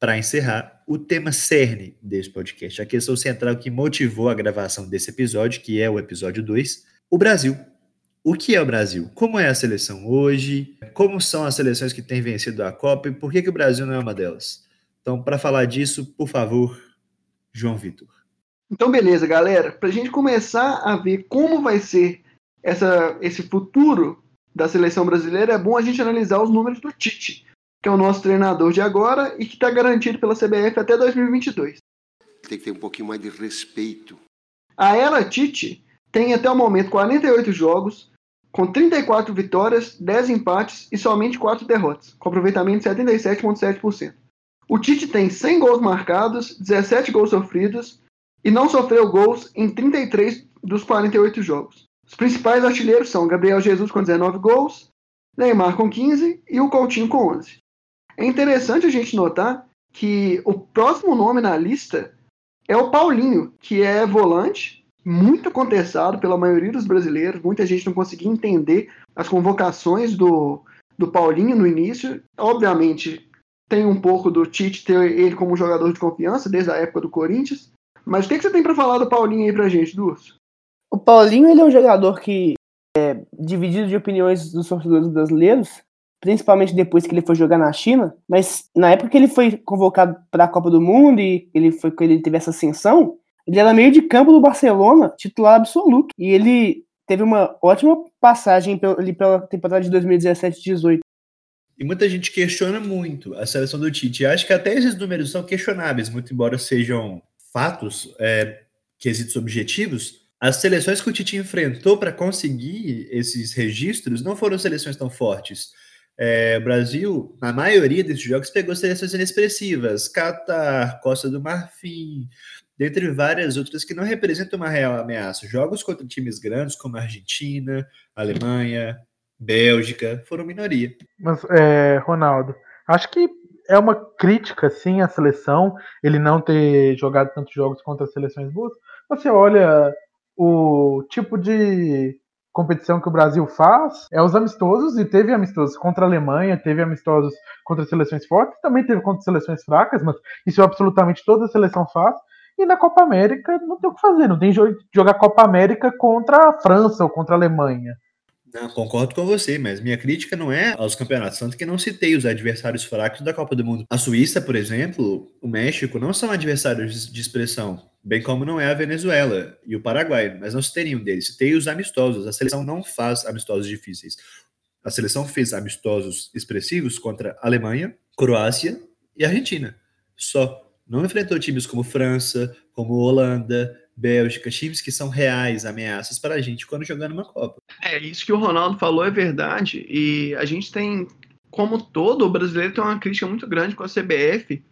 para encerrar, o tema cerne desse podcast, a questão central que motivou a gravação desse episódio, que é o episódio 2, o Brasil. O que é o Brasil? Como é a seleção hoje? Como são as seleções que têm vencido a Copa e por que, que o Brasil não é uma delas? Então, para falar disso, por favor, João Vitor. Então, beleza, galera. Para a gente começar a ver como vai ser essa, esse futuro da seleção brasileira, é bom a gente analisar os números do Tite que é o nosso treinador de agora e que está garantido pela CBF até 2022. Tem que ter um pouquinho mais de respeito. A era Tite tem até o momento 48 jogos, com 34 vitórias, 10 empates e somente 4 derrotas, com aproveitamento de 77,7%. O Tite tem 100 gols marcados, 17 gols sofridos e não sofreu gols em 33 dos 48 jogos. Os principais artilheiros são Gabriel Jesus com 19 gols, Neymar com 15 e o Coutinho com 11. É interessante a gente notar que o próximo nome na lista é o Paulinho, que é volante, muito contestado pela maioria dos brasileiros. Muita gente não conseguia entender as convocações do, do Paulinho no início. Obviamente, tem um pouco do Tite ter ele como jogador de confiança desde a época do Corinthians. Mas o que, que você tem para falar do Paulinho aí pra gente, Durso? O Paulinho ele é um jogador que é dividido de opiniões dos torcedores brasileiros, principalmente depois que ele foi jogar na China, mas na época que ele foi convocado para a Copa do Mundo e ele foi que ele teve essa ascensão, ele era meio de campo do Barcelona, titular absoluto, e ele teve uma ótima passagem ali pela temporada de 2017-18. E muita gente questiona muito a seleção do Tite. Acho que até esses números são questionáveis, muito embora sejam fatos, é, quesitos objetivos. As seleções que o Tite enfrentou para conseguir esses registros não foram seleções tão fortes. É, o Brasil, na maioria desses jogos, pegou seleções inexpressivas, Catar, Costa do Marfim, dentre várias outras que não representam uma real ameaça. Jogos contra times grandes como a Argentina, Alemanha, Bélgica, foram minoria. Mas, é, Ronaldo, acho que é uma crítica, sim, à seleção, ele não ter jogado tantos jogos contra seleções boas. Você olha o tipo de competição que o Brasil faz é os amistosos, e teve amistosos contra a Alemanha, teve amistosos contra seleções fortes, também teve contra seleções fracas, mas isso absolutamente toda seleção faz. E na Copa América não tem o que fazer, não tem jogar Copa América contra a França ou contra a Alemanha. Não, concordo com você, mas minha crítica não é aos campeonatos, tanto que não citei os adversários fracos da Copa do Mundo. A Suíça, por exemplo, o México não são adversários de expressão, bem como não é a Venezuela e o Paraguai, mas não citei nenhum deles. Citei os amistosos. A seleção não faz amistosos difíceis. A seleção fez amistosos expressivos contra Alemanha, Croácia e Argentina. Só. Não enfrentou times como França, como Holanda, Bélgica, times que são reais ameaças para a gente quando jogando uma Copa. É, isso que o Ronaldo falou é verdade. E a gente tem, como todo, o brasileiro tem uma crítica muito grande com a CBF,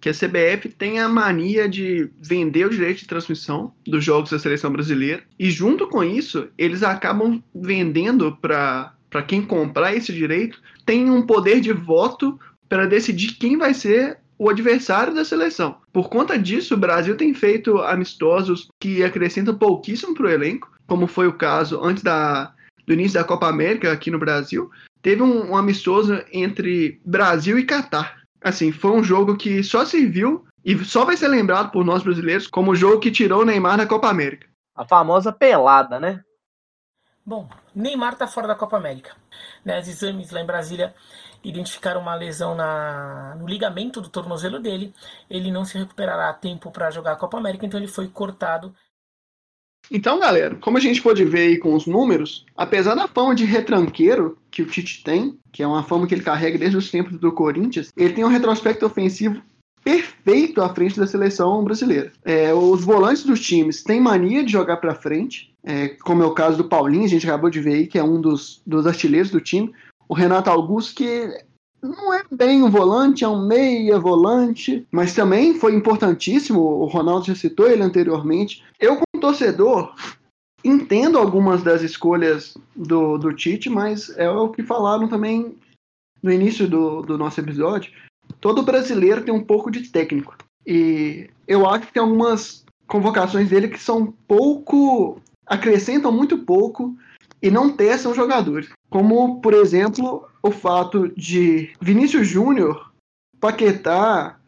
que a CBF tem a mania de vender o direito de transmissão dos jogos da seleção brasileira. E junto com isso, eles acabam vendendo para quem comprar esse direito, tem um poder de voto para decidir quem vai ser o adversário da seleção. Por conta disso, o Brasil tem feito amistosos que acrescentam pouquíssimo para o elenco, como foi o caso antes da, do início da Copa América aqui no Brasil. Teve um, um amistoso entre Brasil e Catar. Assim, foi um jogo que só serviu e só vai ser lembrado por nós brasileiros como o jogo que tirou o Neymar da Copa América. A famosa pelada, né? Bom, Neymar tá fora da Copa América. Né, os exames lá em Brasília identificaram uma lesão na, no ligamento do tornozelo dele. Ele não se recuperará a tempo para jogar a Copa América, então ele foi cortado. Então, galera, como a gente pode ver aí com os números, apesar da fama de retranqueiro que o Tite tem, que é uma fama que ele carrega desde os tempos do Corinthians, ele tem um retrospecto ofensivo perfeito à frente da seleção brasileira. É, os volantes dos times têm mania de jogar para frente, é, como é o caso do Paulinho, a gente acabou de ver aí, que é um dos, dos artilheiros do time o Renato Augusto, que não é bem um volante, é um meia volante, mas também foi importantíssimo. O Ronaldo já citou ele anteriormente. Eu, como torcedor, entendo algumas das escolhas do, do Tite, mas é o que falaram também no início do, do nosso episódio. Todo brasileiro tem um pouco de técnico. E eu acho que tem algumas convocações dele que são pouco. acrescentam muito pouco e não testam jogadores. Como, por exemplo, o fato de Vinícius Júnior, Paquetá,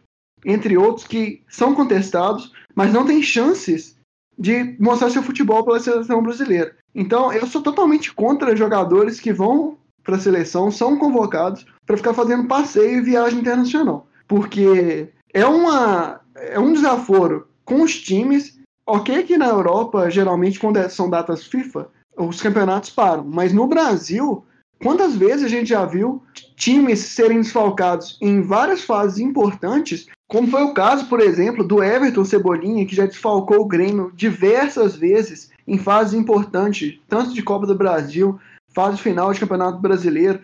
entre outros, que são contestados, mas não têm chances de mostrar seu futebol pela seleção brasileira. Então, eu sou totalmente contra jogadores que vão para a seleção, são convocados para ficar fazendo passeio e viagem internacional. Porque é, uma, é um desaforo com os times. Ok, que na Europa, geralmente, quando é, são datas FIFA, os campeonatos param. Mas no Brasil, quantas vezes a gente já viu times serem desfalcados em várias fases importantes, como foi o caso, por exemplo, do Everton Cebolinha, que já desfalcou o Grêmio diversas vezes em fases importantes, tanto de Copa do Brasil, fase final de Campeonato Brasileiro.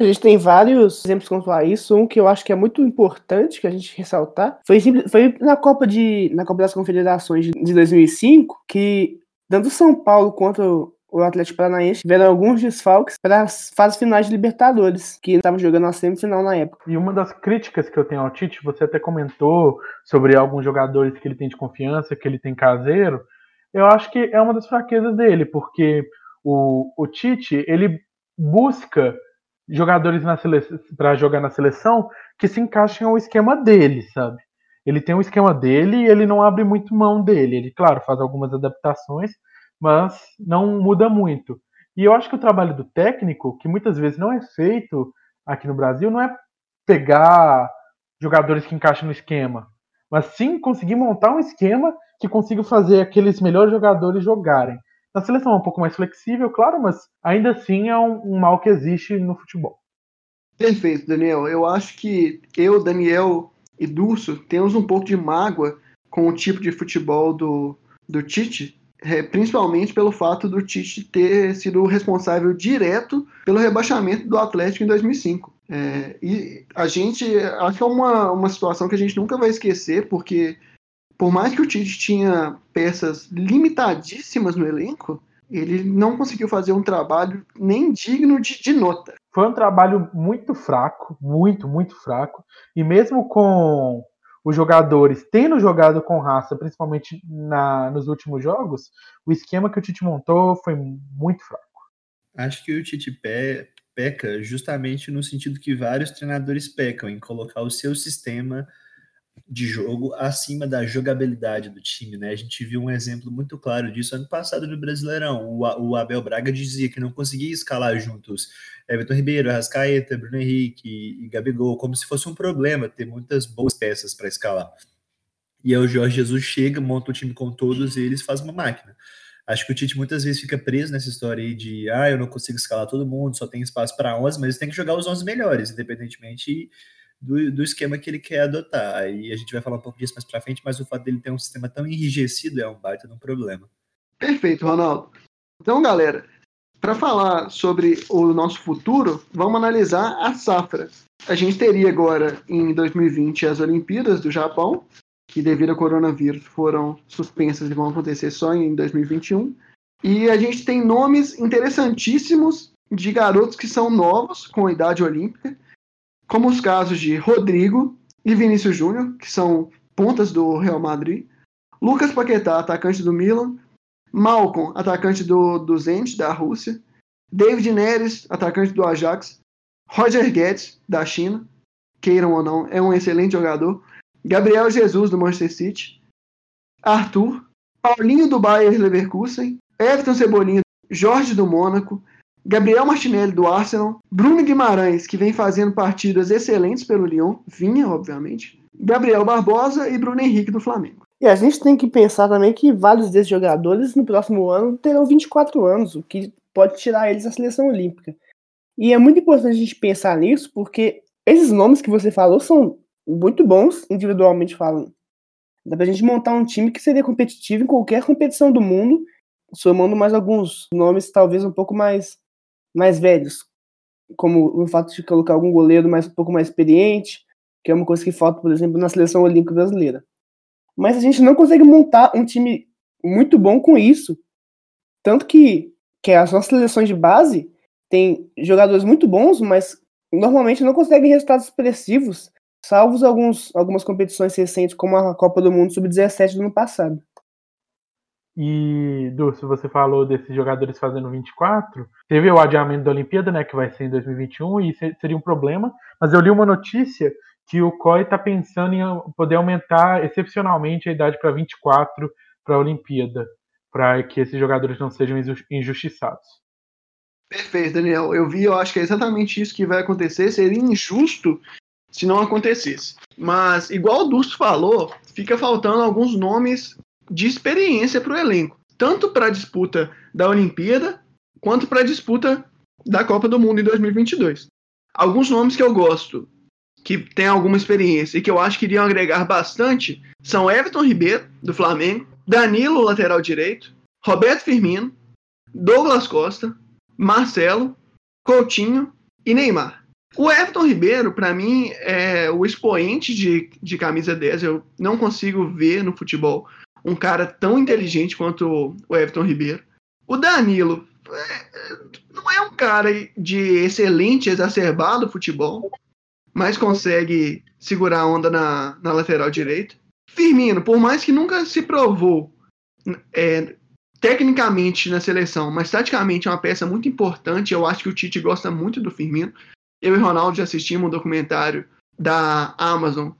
A gente tem vários exemplos quanto a isso. Um que eu acho que é muito importante que a gente ressaltar foi, foi na Copa de na Copa das Confederações de 2005 que tanto São Paulo quanto o Atlético Paranaense tiveram alguns desfalques para as fases finais de Libertadores, que estavam jogando a semifinal na época. E uma das críticas que eu tenho ao Tite, você até comentou sobre alguns jogadores que ele tem de confiança, que ele tem caseiro, eu acho que é uma das fraquezas dele, porque o, o Tite, ele busca jogadores para jogar na seleção que se encaixem ao esquema dele, sabe? Ele tem um esquema dele e ele não abre muito mão dele. Ele, claro, faz algumas adaptações, mas não muda muito. E eu acho que o trabalho do técnico, que muitas vezes não é feito aqui no Brasil, não é pegar jogadores que encaixam no esquema, mas sim conseguir montar um esquema que consiga fazer aqueles melhores jogadores jogarem. Na seleção é um pouco mais flexível, claro, mas ainda assim é um, um mal que existe no futebol. Perfeito, Daniel. Eu acho que eu, Daniel e Durso temos um pouco de mágoa com o tipo de futebol do, do Tite, é, principalmente pelo fato do Tite ter sido responsável direto pelo rebaixamento do Atlético em 2005. É, e a gente, acho que é uma, uma situação que a gente nunca vai esquecer, porque por mais que o Tite tinha peças limitadíssimas no elenco, ele não conseguiu fazer um trabalho nem digno de, de nota. Foi um trabalho muito fraco, muito, muito fraco, e mesmo com os jogadores tendo jogado com raça, principalmente na, nos últimos jogos, o esquema que o Tite montou foi muito fraco. Acho que o Tite pe peca justamente no sentido que vários treinadores pecam em colocar o seu sistema de jogo acima da jogabilidade do time, né? A gente viu um exemplo muito claro disso ano passado no Brasileirão. O, Abel Braga dizia que não conseguia escalar juntos Everton Ribeiro, Arrascaeta, Bruno Henrique e Gabigol, como se fosse um problema ter muitas boas peças para escalar. E aí o Jorge Jesus chega, monta o time com todos e eles fazem uma máquina. Acho que o Tite muitas vezes fica preso nessa história aí de ah, eu não consigo escalar todo mundo, só tem espaço para 11, mas tem que jogar os 11 melhores, independentemente do, do esquema que ele quer adotar. Aí a gente vai falar um pouco disso mais para frente, mas o fato dele ter um sistema tão enrijecido é um baita de um problema. Perfeito, Ronaldo. Então, galera, para falar sobre o nosso futuro, vamos analisar a safra. A gente teria agora em 2020 as Olimpíadas do Japão, que devido ao coronavírus foram suspensas e vão acontecer só em 2021. E a gente tem nomes interessantíssimos de garotos que são novos, com idade olímpica, como os casos de Rodrigo e Vinícius Júnior, que são pontas do Real Madrid, Lucas Paquetá, atacante do Milan, Malcolm, atacante do, do Zenit, da Rússia, David Neres, atacante do Ajax, Roger Guedes, da China, queiram ou não, é um excelente jogador, Gabriel Jesus, do Manchester City, Arthur, Paulinho do Bayern Leverkusen, Everton Cebolinha, Jorge do Mônaco, Gabriel Martinelli do Arsenal, Bruno Guimarães, que vem fazendo partidas excelentes pelo Lyon, vinha, obviamente, Gabriel Barbosa e Bruno Henrique do Flamengo. E a gente tem que pensar também que vários desses jogadores no próximo ano terão 24 anos, o que pode tirar eles da seleção olímpica. E é muito importante a gente pensar nisso, porque esses nomes que você falou são muito bons, individualmente falando. Dá pra gente montar um time que seria competitivo em qualquer competição do mundo, somando mais alguns nomes talvez um pouco mais mais velhos, como o fato de colocar algum goleiro mais um pouco mais experiente, que é uma coisa que falta, por exemplo, na seleção olímpica brasileira. Mas a gente não consegue montar um time muito bom com isso. Tanto que, que as nossas seleções de base têm jogadores muito bons, mas normalmente não conseguem resultados expressivos, salvo alguns, algumas competições recentes, como a Copa do Mundo Sub-17 do ano passado. E, se você falou desses jogadores fazendo 24, teve o adiamento da Olimpíada, né, que vai ser em 2021, e seria um problema. Mas eu li uma notícia que o COI está pensando em poder aumentar excepcionalmente a idade para 24 para a Olimpíada, para que esses jogadores não sejam injustiçados. Perfeito, Daniel. Eu vi, eu acho que é exatamente isso que vai acontecer. Seria injusto se não acontecesse. Mas, igual o Dusto falou, fica faltando alguns nomes de experiência para o elenco, tanto para a disputa da Olimpíada quanto para a disputa da Copa do Mundo em 2022. Alguns nomes que eu gosto, que tem alguma experiência e que eu acho que iriam agregar bastante, são Everton Ribeiro, do Flamengo, Danilo, lateral direito, Roberto Firmino, Douglas Costa, Marcelo, Coutinho e Neymar. O Everton Ribeiro, para mim, é o expoente de, de camisa 10. Eu não consigo ver no futebol um cara tão inteligente quanto o Everton Ribeiro. O Danilo é, não é um cara de excelente, exacerbado futebol, mas consegue segurar a onda na, na lateral direita. Firmino, por mais que nunca se provou é, tecnicamente na seleção, mas taticamente é uma peça muito importante. Eu acho que o Tite gosta muito do Firmino. Eu e Ronaldo já assistimos um documentário da Amazon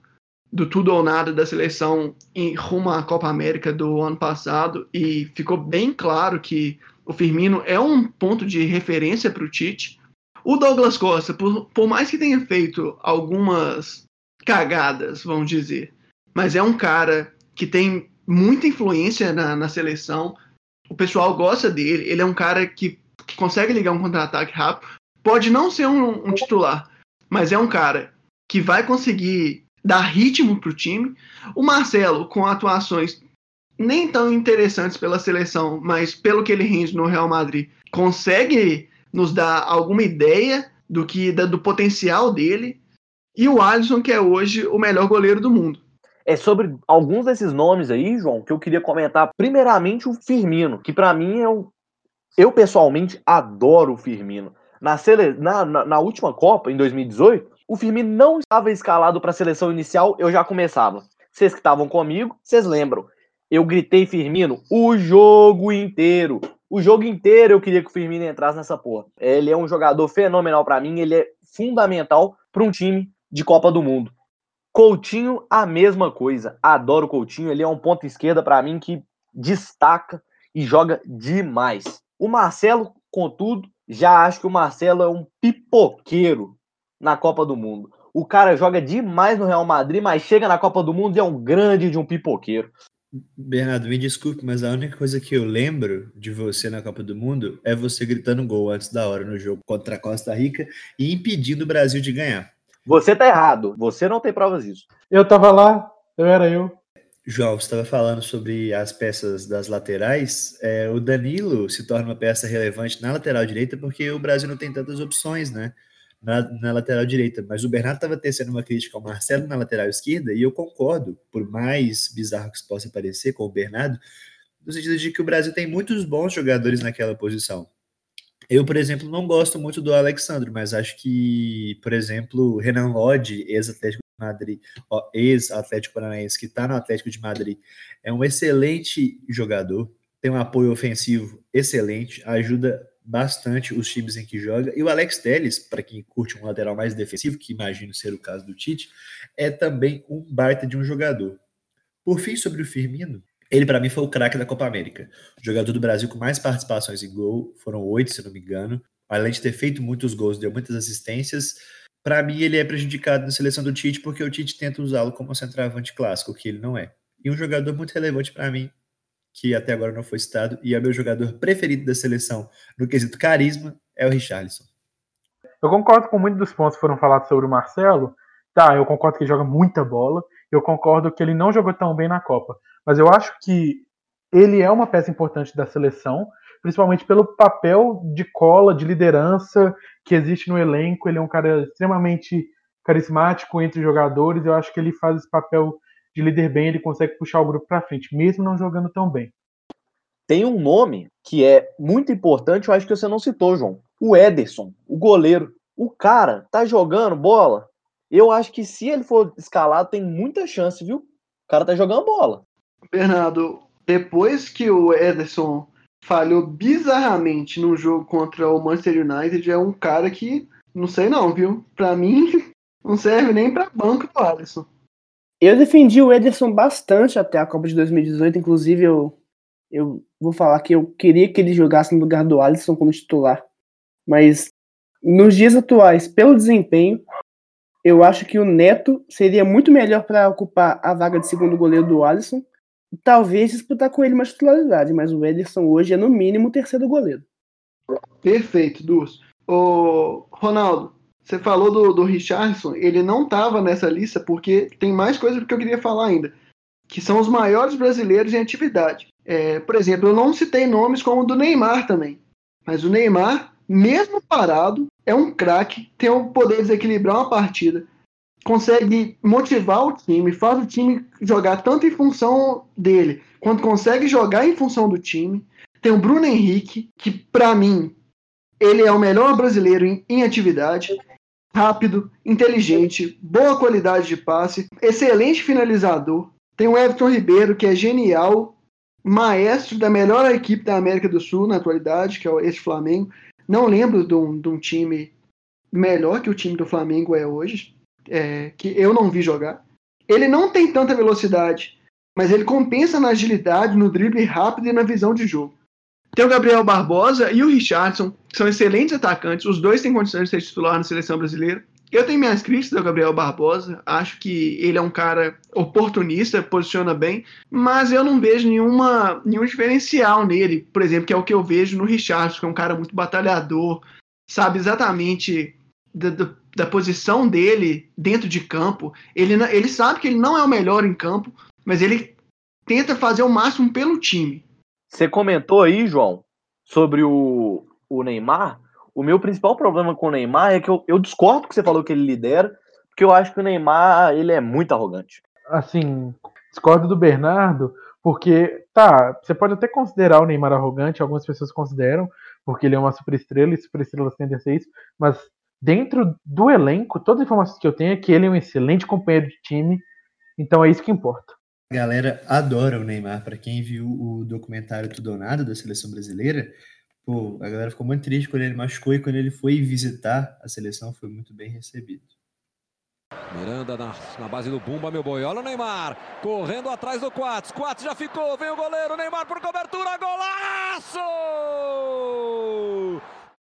do tudo ou nada da seleção em rumo à Copa América do ano passado e ficou bem claro que o Firmino é um ponto de referência para o Tite. O Douglas Costa, por, por mais que tenha feito algumas cagadas, vamos dizer, mas é um cara que tem muita influência na, na seleção. O pessoal gosta dele. Ele é um cara que, consegue ligar um contra-ataque rápido. Pode não ser um, um titular, mas é um cara que vai conseguir dar ritmo para o time. O Marcelo, com atuações nem tão interessantes pela seleção, mas pelo que ele rende no Real Madrid, consegue nos dar alguma ideia do que do potencial dele. E o Alisson, que é hoje o melhor goleiro do mundo. É sobre alguns desses nomes aí, João, que eu queria comentar. Primeiramente, o Firmino, que para mim é um. Eu pessoalmente adoro o Firmino. Na, sele... na, na, na última Copa, em 2018, o Firmino não estava escalado para a seleção inicial, eu já começava. Vocês que estavam comigo, vocês lembram. Eu gritei Firmino o jogo inteiro. O jogo inteiro eu queria que o Firmino entrasse nessa porra. Ele é um jogador fenomenal para mim, ele é fundamental para um time de Copa do Mundo. Coutinho, a mesma coisa. Adoro o Coutinho, ele é um ponto esquerda para mim que destaca e joga demais. O Marcelo, contudo, já acho que o Marcelo é um pipoqueiro na Copa do Mundo. O cara joga demais no Real Madrid, mas chega na Copa do Mundo e é um grande de um pipoqueiro. Bernardo, me desculpe, mas a única coisa que eu lembro de você na Copa do Mundo é você gritando gol antes da hora no jogo contra a Costa Rica e impedindo o Brasil de ganhar. Você tá errado. Você não tem provas disso. Eu tava lá, eu era eu. João, você estava falando sobre as peças das laterais. É, o Danilo se torna uma peça relevante na lateral direita porque o Brasil não tem tantas opções, né? Na, na lateral direita. Mas o Bernardo estava tecendo uma crítica ao Marcelo na lateral esquerda, e eu concordo, por mais bizarro que isso possa parecer com o Bernardo, no sentido de que o Brasil tem muitos bons jogadores naquela posição. Eu, por exemplo, não gosto muito do Alexandre, mas acho que, por exemplo, Renan Lodge, ex-Atlético de Madrid, ex-Atlético Paranaense, que está no Atlético de Madrid, é um excelente jogador, tem um apoio ofensivo excelente, ajuda bastante os times em que joga. E o Alex Telles, para quem curte um lateral mais defensivo, que imagino ser o caso do Tite, é também um baita de um jogador. Por fim, sobre o Firmino, ele para mim foi o craque da Copa América. O jogador do Brasil com mais participações em gol, foram oito, se não me engano. Além de ter feito muitos gols, deu muitas assistências. Para mim, ele é prejudicado na seleção do Tite porque o Tite tenta usá-lo como centroavante clássico, que ele não é. E um jogador muito relevante para mim que até agora não foi citado, e é meu jogador preferido da seleção no quesito carisma, é o Richarlison. Eu concordo com muitos dos pontos que foram falados sobre o Marcelo. Tá, eu concordo que ele joga muita bola. Eu concordo que ele não jogou tão bem na Copa. Mas eu acho que ele é uma peça importante da seleção, principalmente pelo papel de cola, de liderança que existe no elenco. Ele é um cara extremamente carismático entre os jogadores. Eu acho que ele faz esse papel de líder bem, ele consegue puxar o grupo para frente, mesmo não jogando tão bem. Tem um nome que é muito importante, eu acho que você não citou, João. O Ederson, o goleiro. O cara tá jogando bola. Eu acho que se ele for escalado, tem muita chance, viu? O cara tá jogando bola. Bernardo, depois que o Ederson falhou bizarramente no jogo contra o Manchester United, é um cara que, não sei não, viu? Pra mim, não serve nem pra banco do Alisson. Eu defendi o Ederson bastante até a Copa de 2018, inclusive eu, eu vou falar que eu queria que ele jogasse no lugar do Alisson como titular. Mas nos dias atuais, pelo desempenho, eu acho que o Neto seria muito melhor para ocupar a vaga de segundo goleiro do Alisson e talvez disputar com ele uma titularidade, mas o Ederson hoje é no mínimo o terceiro goleiro. Perfeito, Durs. Ô, Ronaldo, você falou do, do Richardson, ele não estava nessa lista porque tem mais coisa que eu queria falar ainda, que são os maiores brasileiros em atividade. É, por exemplo, eu não citei nomes como o do Neymar também, mas o Neymar, mesmo parado, é um craque, tem o poder de desequilibrar uma partida, consegue motivar o time, faz o time jogar tanto em função dele, quanto consegue jogar em função do time. Tem o Bruno Henrique, que para mim ele é o melhor brasileiro em, em atividade rápido, inteligente, boa qualidade de passe, excelente finalizador. Tem o Everton Ribeiro, que é genial, maestro da melhor equipe da América do Sul na atualidade, que é esse Flamengo. Não lembro de um, de um time melhor que o time do Flamengo é hoje, é, que eu não vi jogar. Ele não tem tanta velocidade, mas ele compensa na agilidade, no drible rápido e na visão de jogo. Tem o Gabriel Barbosa e o Richardson, que são excelentes atacantes. Os dois têm condições de ser titular na seleção brasileira. Eu tenho minhas críticas ao Gabriel Barbosa. Acho que ele é um cara oportunista, posiciona bem, mas eu não vejo nenhuma, nenhum diferencial nele, por exemplo, que é o que eu vejo no Richardson, que é um cara muito batalhador, sabe exatamente da, da, da posição dele dentro de campo. Ele, ele sabe que ele não é o melhor em campo, mas ele tenta fazer o máximo pelo time. Você comentou aí, João, sobre o, o Neymar. O meu principal problema com o Neymar é que eu, eu discordo que você falou que ele lidera, porque eu acho que o Neymar ele é muito arrogante. Assim, discordo do Bernardo, porque, tá, você pode até considerar o Neymar arrogante, algumas pessoas consideram, porque ele é uma superestrela e superestrelas tendem a ser isso, mas dentro do elenco, todas as informações que eu tenho é que ele é um excelente companheiro de time, então é isso que importa. A galera adora o Neymar. Para quem viu o documentário Tudo ou Nada da seleção brasileira, pô, a galera ficou muito triste quando ele machucou e quando ele foi visitar a seleção foi muito bem recebido. Miranda na, na base do Bumba, meu boi. Olha o Neymar correndo atrás do Quats. Quats já ficou, vem o goleiro. Neymar por cobertura, golaço!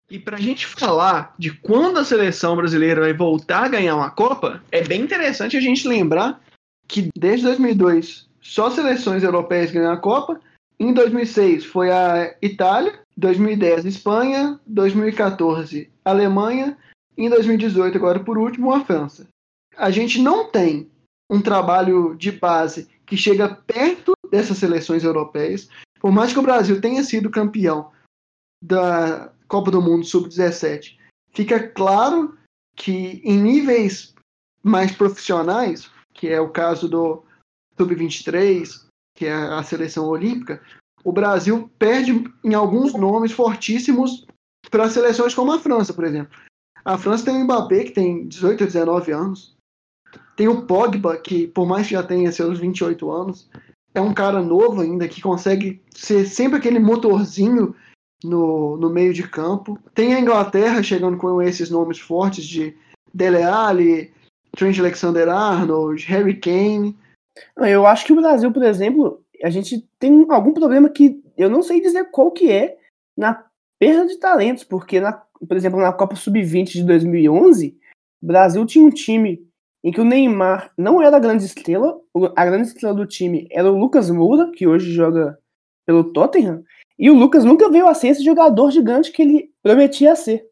E para a gente falar de quando a seleção brasileira vai voltar a ganhar uma Copa, é bem interessante a gente lembrar que desde 2002 só seleções europeias ganham a Copa. Em 2006 foi a Itália, 2010 Espanha, 2014 Alemanha, em 2018 agora por último a França. A gente não tem um trabalho de base que chega perto dessas seleções europeias. Por mais que o Brasil tenha sido campeão da Copa do Mundo Sub-17, fica claro que em níveis mais profissionais, que é o caso do Sub-23, que é a seleção olímpica, o Brasil perde em alguns nomes fortíssimos para seleções como a França, por exemplo. A França tem o Mbappé, que tem 18 ou 19 anos. Tem o Pogba, que por mais que já tenha seus 28 anos, é um cara novo ainda, que consegue ser sempre aquele motorzinho no, no meio de campo. Tem a Inglaterra chegando com esses nomes fortes de Dele Alli, Trent Alexander-Arnold, Harry Kane. Eu acho que o Brasil, por exemplo, a gente tem algum problema que eu não sei dizer qual que é na perda de talentos, porque, na, por exemplo, na Copa Sub-20 de 2011, o Brasil tinha um time em que o Neymar não era a grande estrela, a grande estrela do time era o Lucas Moura, que hoje joga pelo Tottenham, e o Lucas nunca veio a ser esse jogador gigante que ele prometia ser.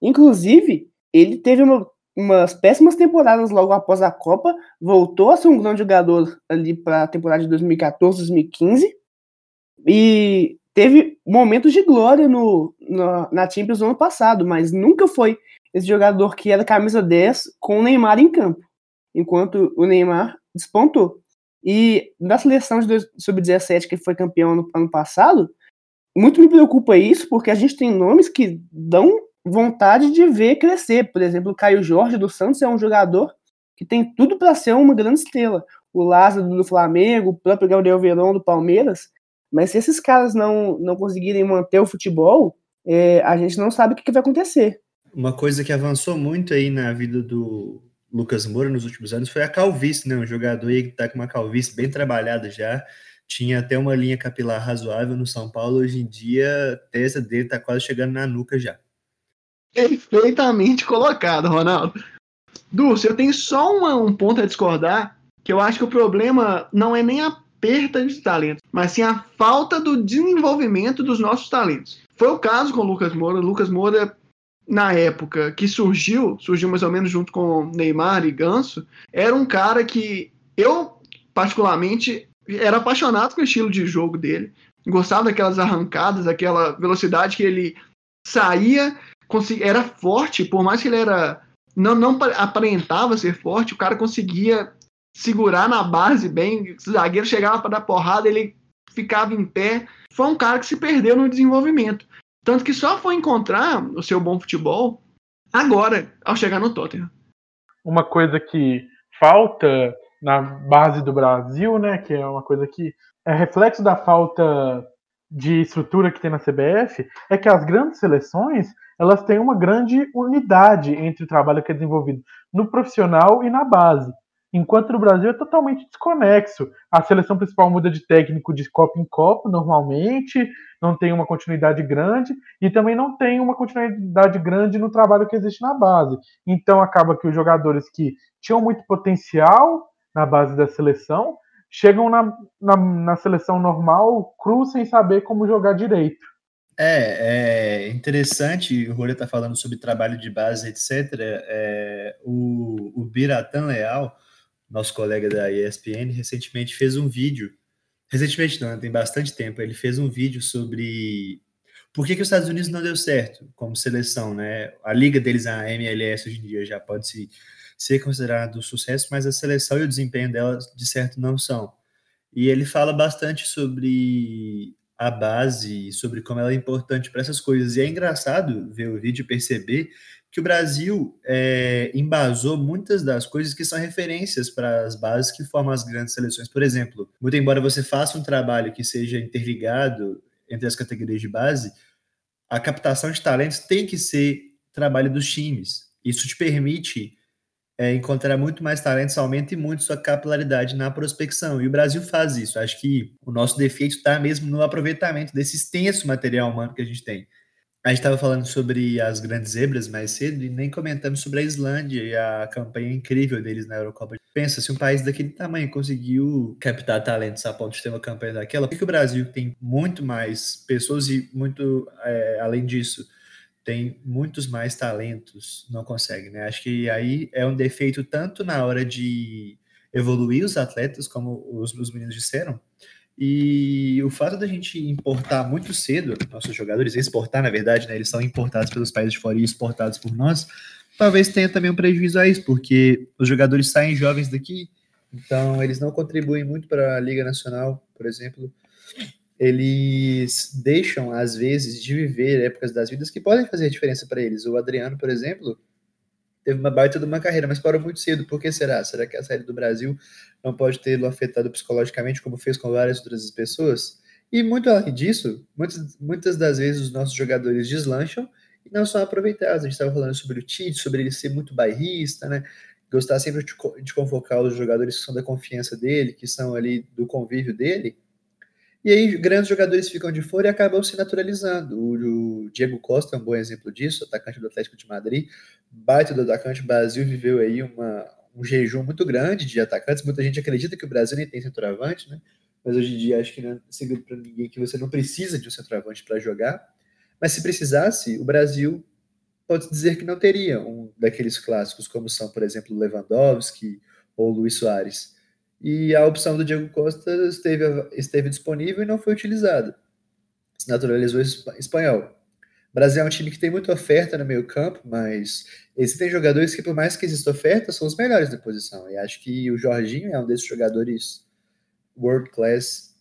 Inclusive, ele teve uma umas péssimas temporadas logo após a Copa, voltou a ser um grande jogador ali para a temporada de 2014, 2015 e teve momentos de glória no, no, na Champions no ano passado, mas nunca foi esse jogador que era camisa 10 com o Neymar em campo, enquanto o Neymar despontou. E na seleção de sub-17 que foi campeão no ano passado, muito me preocupa isso, porque a gente tem nomes que dão vontade de ver crescer. Por exemplo, o Caio Jorge do Santos é um jogador que tem tudo para ser uma grande estrela. O Lázaro do Flamengo, o próprio Gabriel Verão do Palmeiras. Mas se esses caras não, não conseguirem manter o futebol, é, a gente não sabe o que, que vai acontecer. Uma coisa que avançou muito aí na vida do Lucas Moura nos últimos anos foi a calvície, né? Um jogador aí que tá com uma calvície bem trabalhada já. Tinha até uma linha capilar razoável no São Paulo. Hoje em dia, a tesa dele tá quase chegando na nuca já. Perfeitamente colocado, Ronaldo. Dulce, eu tenho só uma, um ponto a discordar, que eu acho que o problema não é nem a perda de talentos, mas sim a falta do desenvolvimento dos nossos talentos. Foi o caso com o Lucas Moura. O Lucas Moura, na época que surgiu, surgiu mais ou menos junto com Neymar e Ganso, era um cara que eu, particularmente, era apaixonado com o estilo de jogo dele. Gostava daquelas arrancadas, aquela velocidade que ele saía era forte, por mais que ele era não, não aparentava ser forte, o cara conseguia segurar na base bem, o zagueiro chegava para dar porrada, ele ficava em pé. Foi um cara que se perdeu no desenvolvimento. Tanto que só foi encontrar o seu bom futebol agora, ao chegar no Tottenham. Uma coisa que falta na base do Brasil, né, que é uma coisa que é reflexo da falta de estrutura que tem na CBF, é que as grandes seleções elas têm uma grande unidade entre o trabalho que é desenvolvido no profissional e na base. Enquanto no Brasil é totalmente desconexo. A seleção principal muda de técnico de copo em copo, normalmente, não tem uma continuidade grande, e também não tem uma continuidade grande no trabalho que existe na base. Então acaba que os jogadores que tinham muito potencial na base da seleção chegam na, na, na seleção normal cru sem saber como jogar direito. É, é interessante, o Rolê está falando sobre trabalho de base, etc. É, o, o Biratan Leal, nosso colega da ESPN, recentemente fez um vídeo Recentemente, não, tem bastante tempo, ele fez um vídeo sobre por que, que os Estados Unidos não deu certo como seleção, né? A liga deles, a MLS, hoje em dia já pode se, ser considerado um sucesso, mas a seleção e o desempenho dela, de certo, não são. E ele fala bastante sobre a base, sobre como ela é importante para essas coisas. E é engraçado ver o vídeo e perceber que o Brasil é, embasou muitas das coisas que são referências para as bases que formam as grandes seleções. Por exemplo, muito embora você faça um trabalho que seja interligado entre as categorias de base, a captação de talentos tem que ser trabalho dos times. Isso te permite é, encontrar muito mais talentos, aumenta muito sua capilaridade na prospecção. E o Brasil faz isso. Acho que o nosso defeito está mesmo no aproveitamento desse extenso material humano que a gente tem. A gente estava falando sobre as grandes zebras mais cedo e nem comentamos sobre a Islândia e a campanha incrível deles na Eurocopa. Pensa, se um país daquele tamanho conseguiu captar talentos a ponto de ter uma campanha daquela, por que o Brasil tem muito mais pessoas e muito, é, além disso, tem muitos mais talentos, não consegue, né? Acho que aí é um defeito tanto na hora de evoluir os atletas, como os, os meninos disseram, e o fato da gente importar muito cedo nossos jogadores, exportar, na verdade, né? Eles são importados pelos países de fora e exportados por nós, talvez tenha também um prejuízo a isso, porque os jogadores saem jovens daqui, então eles não contribuem muito para a Liga Nacional, por exemplo eles deixam, às vezes, de viver épocas das vidas que podem fazer diferença para eles. O Adriano, por exemplo, teve uma baita de uma carreira, mas parou muito cedo. Por que será? Será que a saída do Brasil não pode tê-lo afetado psicologicamente, como fez com várias outras pessoas? E muito além disso, muitas, muitas das vezes os nossos jogadores deslancham e não são aproveitados. A gente estava falando sobre o Tite, sobre ele ser muito bairrista, né? Gostar sempre de, de convocar os jogadores que são da confiança dele, que são ali do convívio dele e aí, grandes jogadores ficam de fora e acabam se naturalizando. O, o, Diego Costa é um bom exemplo disso, atacante do Atlético de Madrid. Baita do atacante, o Brasil viveu aí uma, um jejum muito grande de atacantes. Muita gente acredita que o Brasil nem tem centroavante, né? Mas hoje em dia acho que não é segredo para ninguém que você não precisa de um centroavante para jogar. Mas se precisasse, o Brasil pode dizer que não teria um daqueles clássicos, como são, por exemplo, Lewandowski ou Luiz Soares e a opção do Diego Costa esteve, esteve disponível e não foi utilizada. Se naturalizou espanhol. O Brasil é um time que tem muita oferta no meio campo, mas existem jogadores que, por mais que exista oferta, são os melhores da posição. E acho que o Jorginho é um desses jogadores world class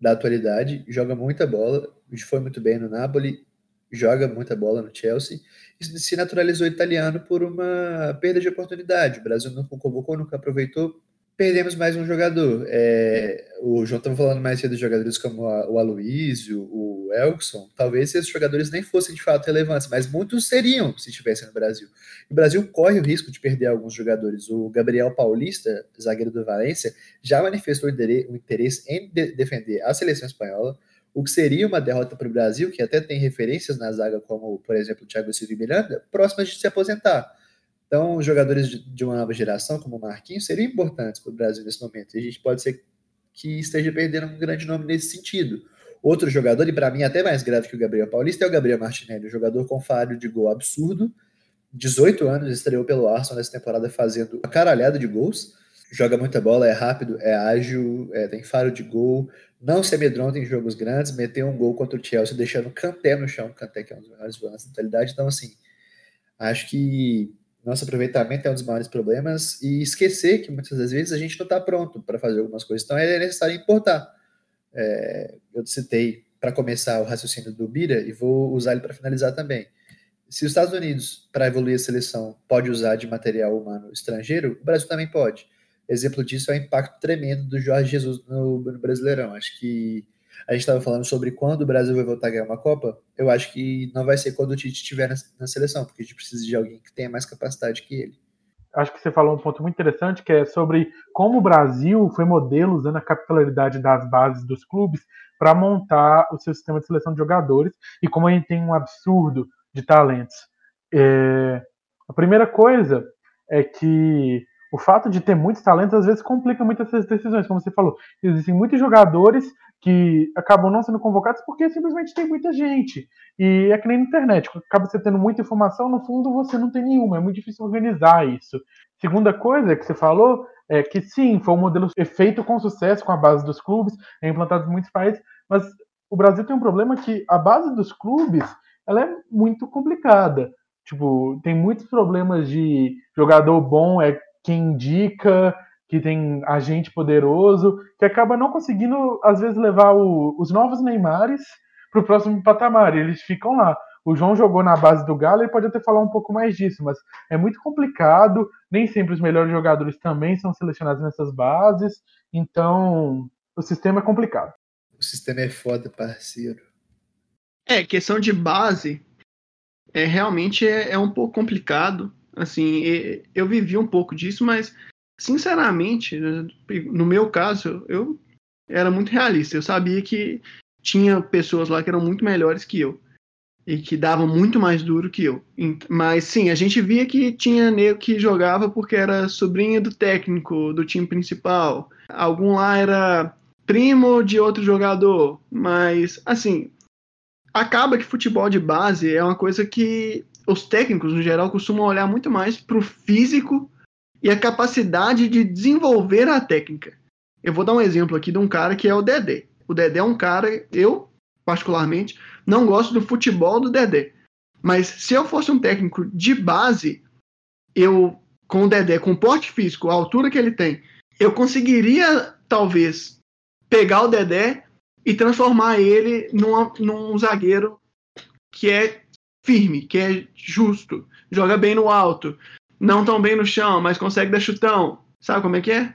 da atualidade, joga muita bola, foi muito bem no Napoli, joga muita bola no Chelsea, e se naturalizou italiano por uma perda de oportunidade. O Brasil não convocou, nunca aproveitou, perdemos mais um jogador. É, o João estava falando mais cedo de jogadores como a, o Aloysio, o Elkson. Talvez esses jogadores nem fossem de fato relevantes, mas muitos seriam se estivessem no Brasil. O Brasil corre o risco de perder alguns jogadores. O Gabriel Paulista, zagueiro do Valência, já manifestou o interesse em de defender a seleção espanhola, o que seria uma derrota para o Brasil, que até tem referências na zaga, como, por exemplo, o Thiago Silva e Miranda, próximas de se aposentar. Então, jogadores de, uma nova geração, como o Marquinhos, seriam importantes para o Brasil nesse momento. E a gente pode ser que esteja perdendo um grande nome nesse sentido. Outro jogador, e para mim até mais grave que o Gabriel Paulista, é o Gabriel Martinelli, um jogador com falho de gol absurdo. 18 anos, estreou pelo Arsenal nessa temporada fazendo uma caralhada de gols. Joga muita bola, é rápido, é ágil, é, tem faro de gol, não se amedronta em jogos grandes, meteu um gol contra o Chelsea, deixando o Kanté no chão, o Kanté que é um dos melhores volantes da atualidade. Então, assim, acho que nosso aproveitamento é um dos maiores problemas e esquecer que muitas das vezes a gente não está pronto para fazer algumas coisas. Então é necessário importar. É, eu citei para começar o raciocínio do Bira e vou usar ele para finalizar também. Se os Estados Unidos, para evoluir a seleção, pode usar de material humano estrangeiro, o Brasil também pode. Exemplo disso é o impacto tremendo do Jorge Jesus no, no Brasileirão. Acho que a gente estava falando sobre quando o Brasil vai voltar a ganhar uma Copa. Eu acho que não vai ser quando o Tite estiver na, na seleção, porque a gente precisa de alguém que tenha mais capacidade que ele. Acho que você falou um ponto muito interessante, que é sobre como o Brasil foi modelo usando a capitalidade das bases dos clubes para montar o seu sistema de seleção de jogadores e como a gente tem um absurdo de talentos. É... A primeira coisa é que o fato de ter muitos talentos às vezes complica muito essas decisões, como você falou. Existem muitos jogadores que acabam não sendo convocados porque simplesmente tem muita gente. E é que nem na internet, acaba você tendo muita informação, no fundo você não tem nenhuma, é muito difícil organizar isso. Segunda coisa que você falou é que sim, foi um modelo feito com sucesso com a base dos clubes, é implantado em muitos países, mas o Brasil tem um problema que a base dos clubes ela é muito complicada. Tipo, tem muitos problemas de jogador bom é quem indica, que tem agente poderoso, que acaba não conseguindo, às vezes, levar o, os novos Neymares para o próximo patamar. E eles ficam lá. O João jogou na base do Galo, ele pode até falar um pouco mais disso, mas é muito complicado. Nem sempre os melhores jogadores também são selecionados nessas bases. Então, o sistema é complicado. O sistema é foda, parceiro. É, questão de base é realmente é, é um pouco complicado. Assim, eu vivi um pouco disso, mas sinceramente, no meu caso, eu era muito realista. Eu sabia que tinha pessoas lá que eram muito melhores que eu e que davam muito mais duro que eu. Mas sim, a gente via que tinha nego que jogava porque era sobrinha do técnico do time principal. Algum lá era primo de outro jogador, mas assim, acaba que futebol de base é uma coisa que os técnicos, no geral, costumam olhar muito mais para o físico e a capacidade de desenvolver a técnica. Eu vou dar um exemplo aqui de um cara que é o Dedé. O Dedé é um cara, eu, particularmente, não gosto do futebol do Dedé. Mas se eu fosse um técnico de base, eu, com o Dedé, com o porte físico, a altura que ele tem, eu conseguiria, talvez, pegar o Dedé e transformar ele numa, num zagueiro que é firme, que é justo, joga bem no alto, não tão bem no chão, mas consegue dar chutão. Sabe como é que é?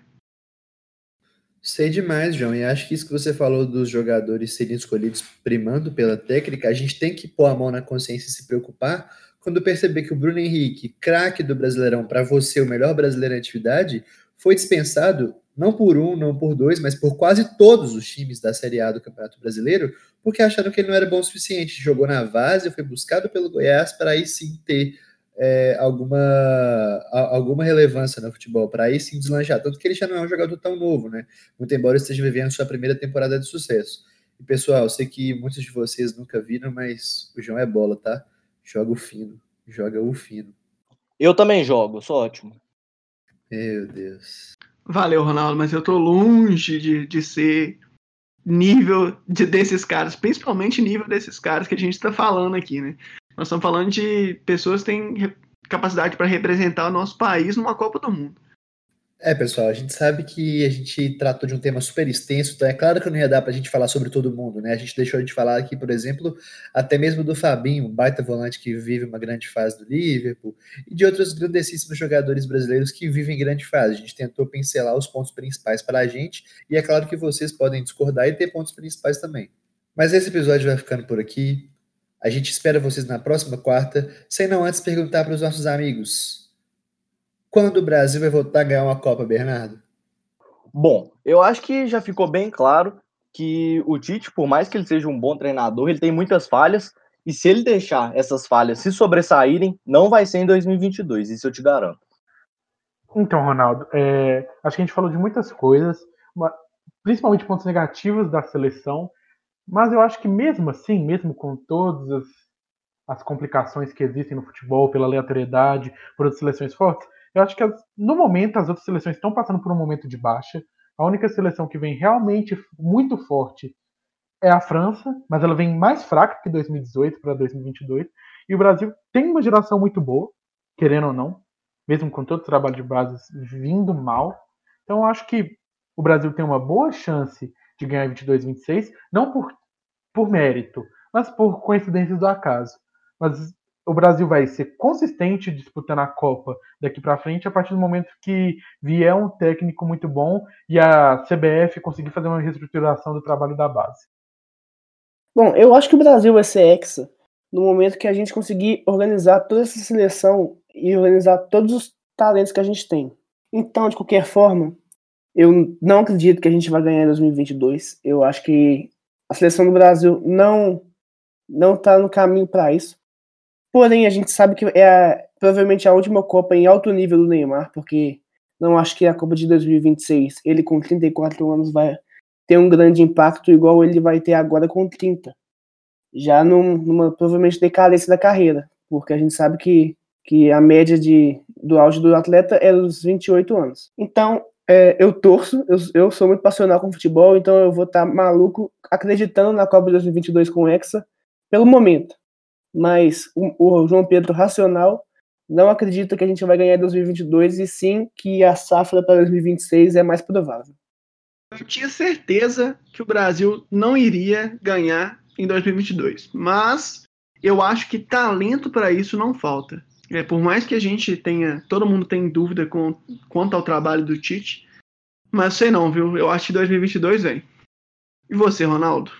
Sei demais, João. E acho que isso que você falou dos jogadores serem escolhidos primando pela técnica, a gente tem que pôr a mão na consciência e se preocupar quando perceber que o Bruno Henrique, craque do Brasileirão, para você o melhor brasileiro em atividade, foi dispensado não por um, não por dois, mas por quase todos os times da Série A do Campeonato Brasileiro, porque acharam que ele não era bom o suficiente. Jogou na base, foi buscado pelo Goiás para aí sim ter é, alguma, alguma relevância no futebol, para aí sim deslanchar. Tanto que ele já não é um jogador tão novo, né? Muito embora esteja vivendo sua primeira temporada de sucesso. E pessoal, sei que muitos de vocês nunca viram, mas o João é bola, tá? Joga o fino, joga o fino. Eu também jogo, sou ótimo. Meu Deus. Valeu, Ronaldo, mas eu tô longe de, de ser nível de, desses caras, principalmente nível desses caras que a gente está falando aqui, né? Nós estamos falando de pessoas que têm capacidade para representar o nosso país numa Copa do Mundo. É, pessoal, a gente sabe que a gente tratou de um tema super extenso, então é claro que não ia dar para a gente falar sobre todo mundo, né? A gente deixou de falar aqui, por exemplo, até mesmo do Fabinho, um baita volante que vive uma grande fase do Liverpool, e de outros grandíssimos jogadores brasileiros que vivem grande fase. A gente tentou pincelar os pontos principais para a gente, e é claro que vocês podem discordar e ter pontos principais também. Mas esse episódio vai ficando por aqui. A gente espera vocês na próxima quarta, sem não antes perguntar para os nossos amigos quando o Brasil vai voltar a ganhar uma Copa, Bernardo? Bom, eu acho que já ficou bem claro que o Tite, por mais que ele seja um bom treinador, ele tem muitas falhas, e se ele deixar essas falhas se sobressaírem, não vai ser em 2022, isso eu te garanto. Então, Ronaldo, é, acho que a gente falou de muitas coisas, principalmente pontos negativos da seleção, mas eu acho que mesmo assim, mesmo com todas as, as complicações que existem no futebol, pela aleatoriedade, por outras seleções fortes, eu acho que no momento as outras seleções estão passando por um momento de baixa. A única seleção que vem realmente muito forte é a França, mas ela vem mais fraca que 2018 para 2022. E o Brasil tem uma geração muito boa, querendo ou não, mesmo com todo o trabalho de bases vindo mal. Então eu acho que o Brasil tem uma boa chance de ganhar 22 26, não por, por mérito, mas por coincidências do acaso. Mas o Brasil vai ser consistente disputando a Copa daqui para frente a partir do momento que vier um técnico muito bom e a CBF conseguir fazer uma reestruturação do trabalho da base. Bom, eu acho que o Brasil vai ser hexa no momento que a gente conseguir organizar toda essa seleção e organizar todos os talentos que a gente tem. Então, de qualquer forma, eu não acredito que a gente vai ganhar em 2022. Eu acho que a seleção do Brasil não não está no caminho para isso. Porém, a gente sabe que é a, provavelmente a última Copa em alto nível do Neymar, porque não acho que a Copa de 2026, ele com 34 anos, vai ter um grande impacto igual ele vai ter agora com 30. Já num, numa provavelmente decadência da carreira, porque a gente sabe que, que a média de, do auge do atleta é dos 28 anos. Então, é, eu torço, eu, eu sou muito passional com futebol, então eu vou estar tá maluco acreditando na Copa de 2022 com o Hexa pelo momento. Mas o, o, João Pedro racional não acredita que a gente vai ganhar em 2022 e sim que a safra para 2026 é mais provável. Eu tinha certeza que o Brasil não iria ganhar em 2022, mas eu acho que talento para isso não falta. É, por mais que a gente tenha, todo mundo tem dúvida com, quanto ao trabalho do Tite, mas sei não, viu? Eu acho que 2022 vem. E você, Ronaldo?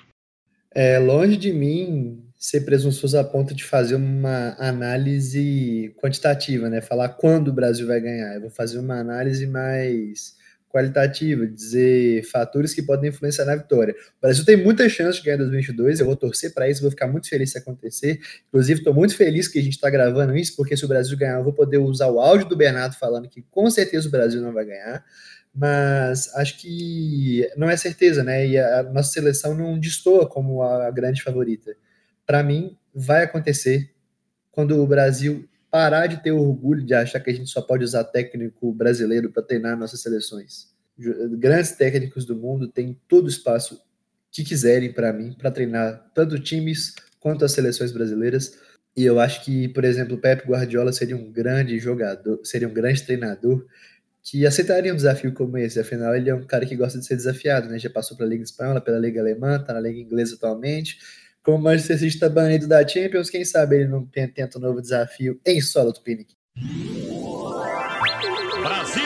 É longe de mim ser presunçoso a ponto de fazer uma análise quantitativa, né? Falar quando o Brasil vai ganhar. Eu vou fazer uma análise mais qualitativa, dizer fatores que podem influenciar na vitória. O Brasil tem muita chance de ganhar 2022, eu vou torcer para isso, vou ficar muito feliz se acontecer. Inclusive, estou muito feliz que a gente está gravando isso, porque se o Brasil ganhar, eu vou poder usar o áudio do Bernardo falando que com certeza o Brasil não vai ganhar. Mas acho que não é certeza, né? E a nossa seleção não destoa como a grande favorita. Para mim, vai acontecer quando o Brasil parar de ter orgulho de achar que a gente só pode usar técnico brasileiro para treinar nossas seleções. Grandes técnicos do mundo têm todo o espaço que quiserem para mim para treinar tanto times quanto as seleções brasileiras. E eu acho que, por exemplo, o Pep Guardiola seria um grande jogador, seria um grande treinador que aceitaria um desafio como esse. Afinal, ele é um cara que gosta de ser desafiado, né? Já passou pela Liga Espanhola, pela Liga Alemã, tá na Liga Inglesa atualmente como o Manchester City está banido da Champions, quem sabe ele não tenta um novo desafio em solo do Pinic. Brasil!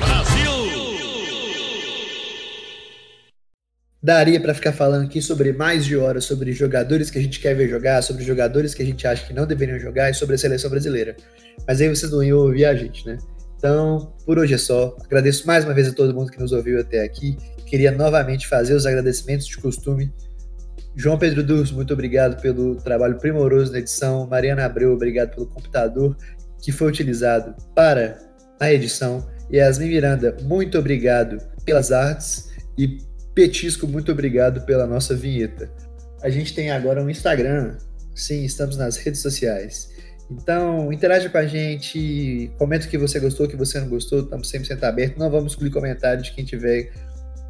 Brasil! Daria para ficar falando aqui sobre mais de horas sobre jogadores que a gente quer ver jogar, sobre jogadores que a gente acha que não deveriam jogar e sobre a seleção brasileira. Mas aí vocês não iam ouvir a gente, né? Então, por hoje é só. Agradeço mais uma vez a todo mundo que nos ouviu até aqui. Queria novamente fazer os agradecimentos de costume. João Pedro Durs, muito obrigado pelo trabalho primoroso na edição. Mariana Abreu, obrigado pelo computador que foi utilizado para a edição. Yasmin Miranda, muito obrigado pelas artes. E Petisco, muito obrigado pela nossa vinheta. A gente tem agora um Instagram. Sim, estamos nas redes sociais. Então, interaja com a gente, comenta o que você gostou, o que você não gostou, estamos sempre abertos. Não vamos excluir comentários de quem tiver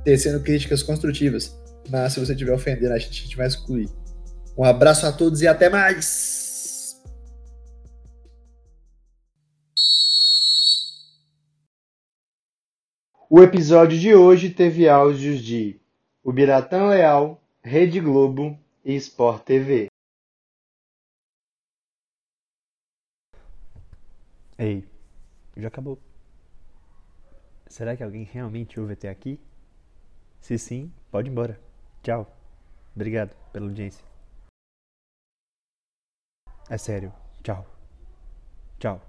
tecendo críticas construtivas, mas se você estiver ofendendo a gente, a gente vai excluir. Um abraço a todos e até mais! O episódio de hoje teve áudios de O Biratã Leal, Rede Globo e Sport TV. Ei, já acabou. Será que alguém realmente ouve até aqui? Se sim, pode ir embora. Tchau. Obrigado pela audiência. É sério. Tchau. Tchau.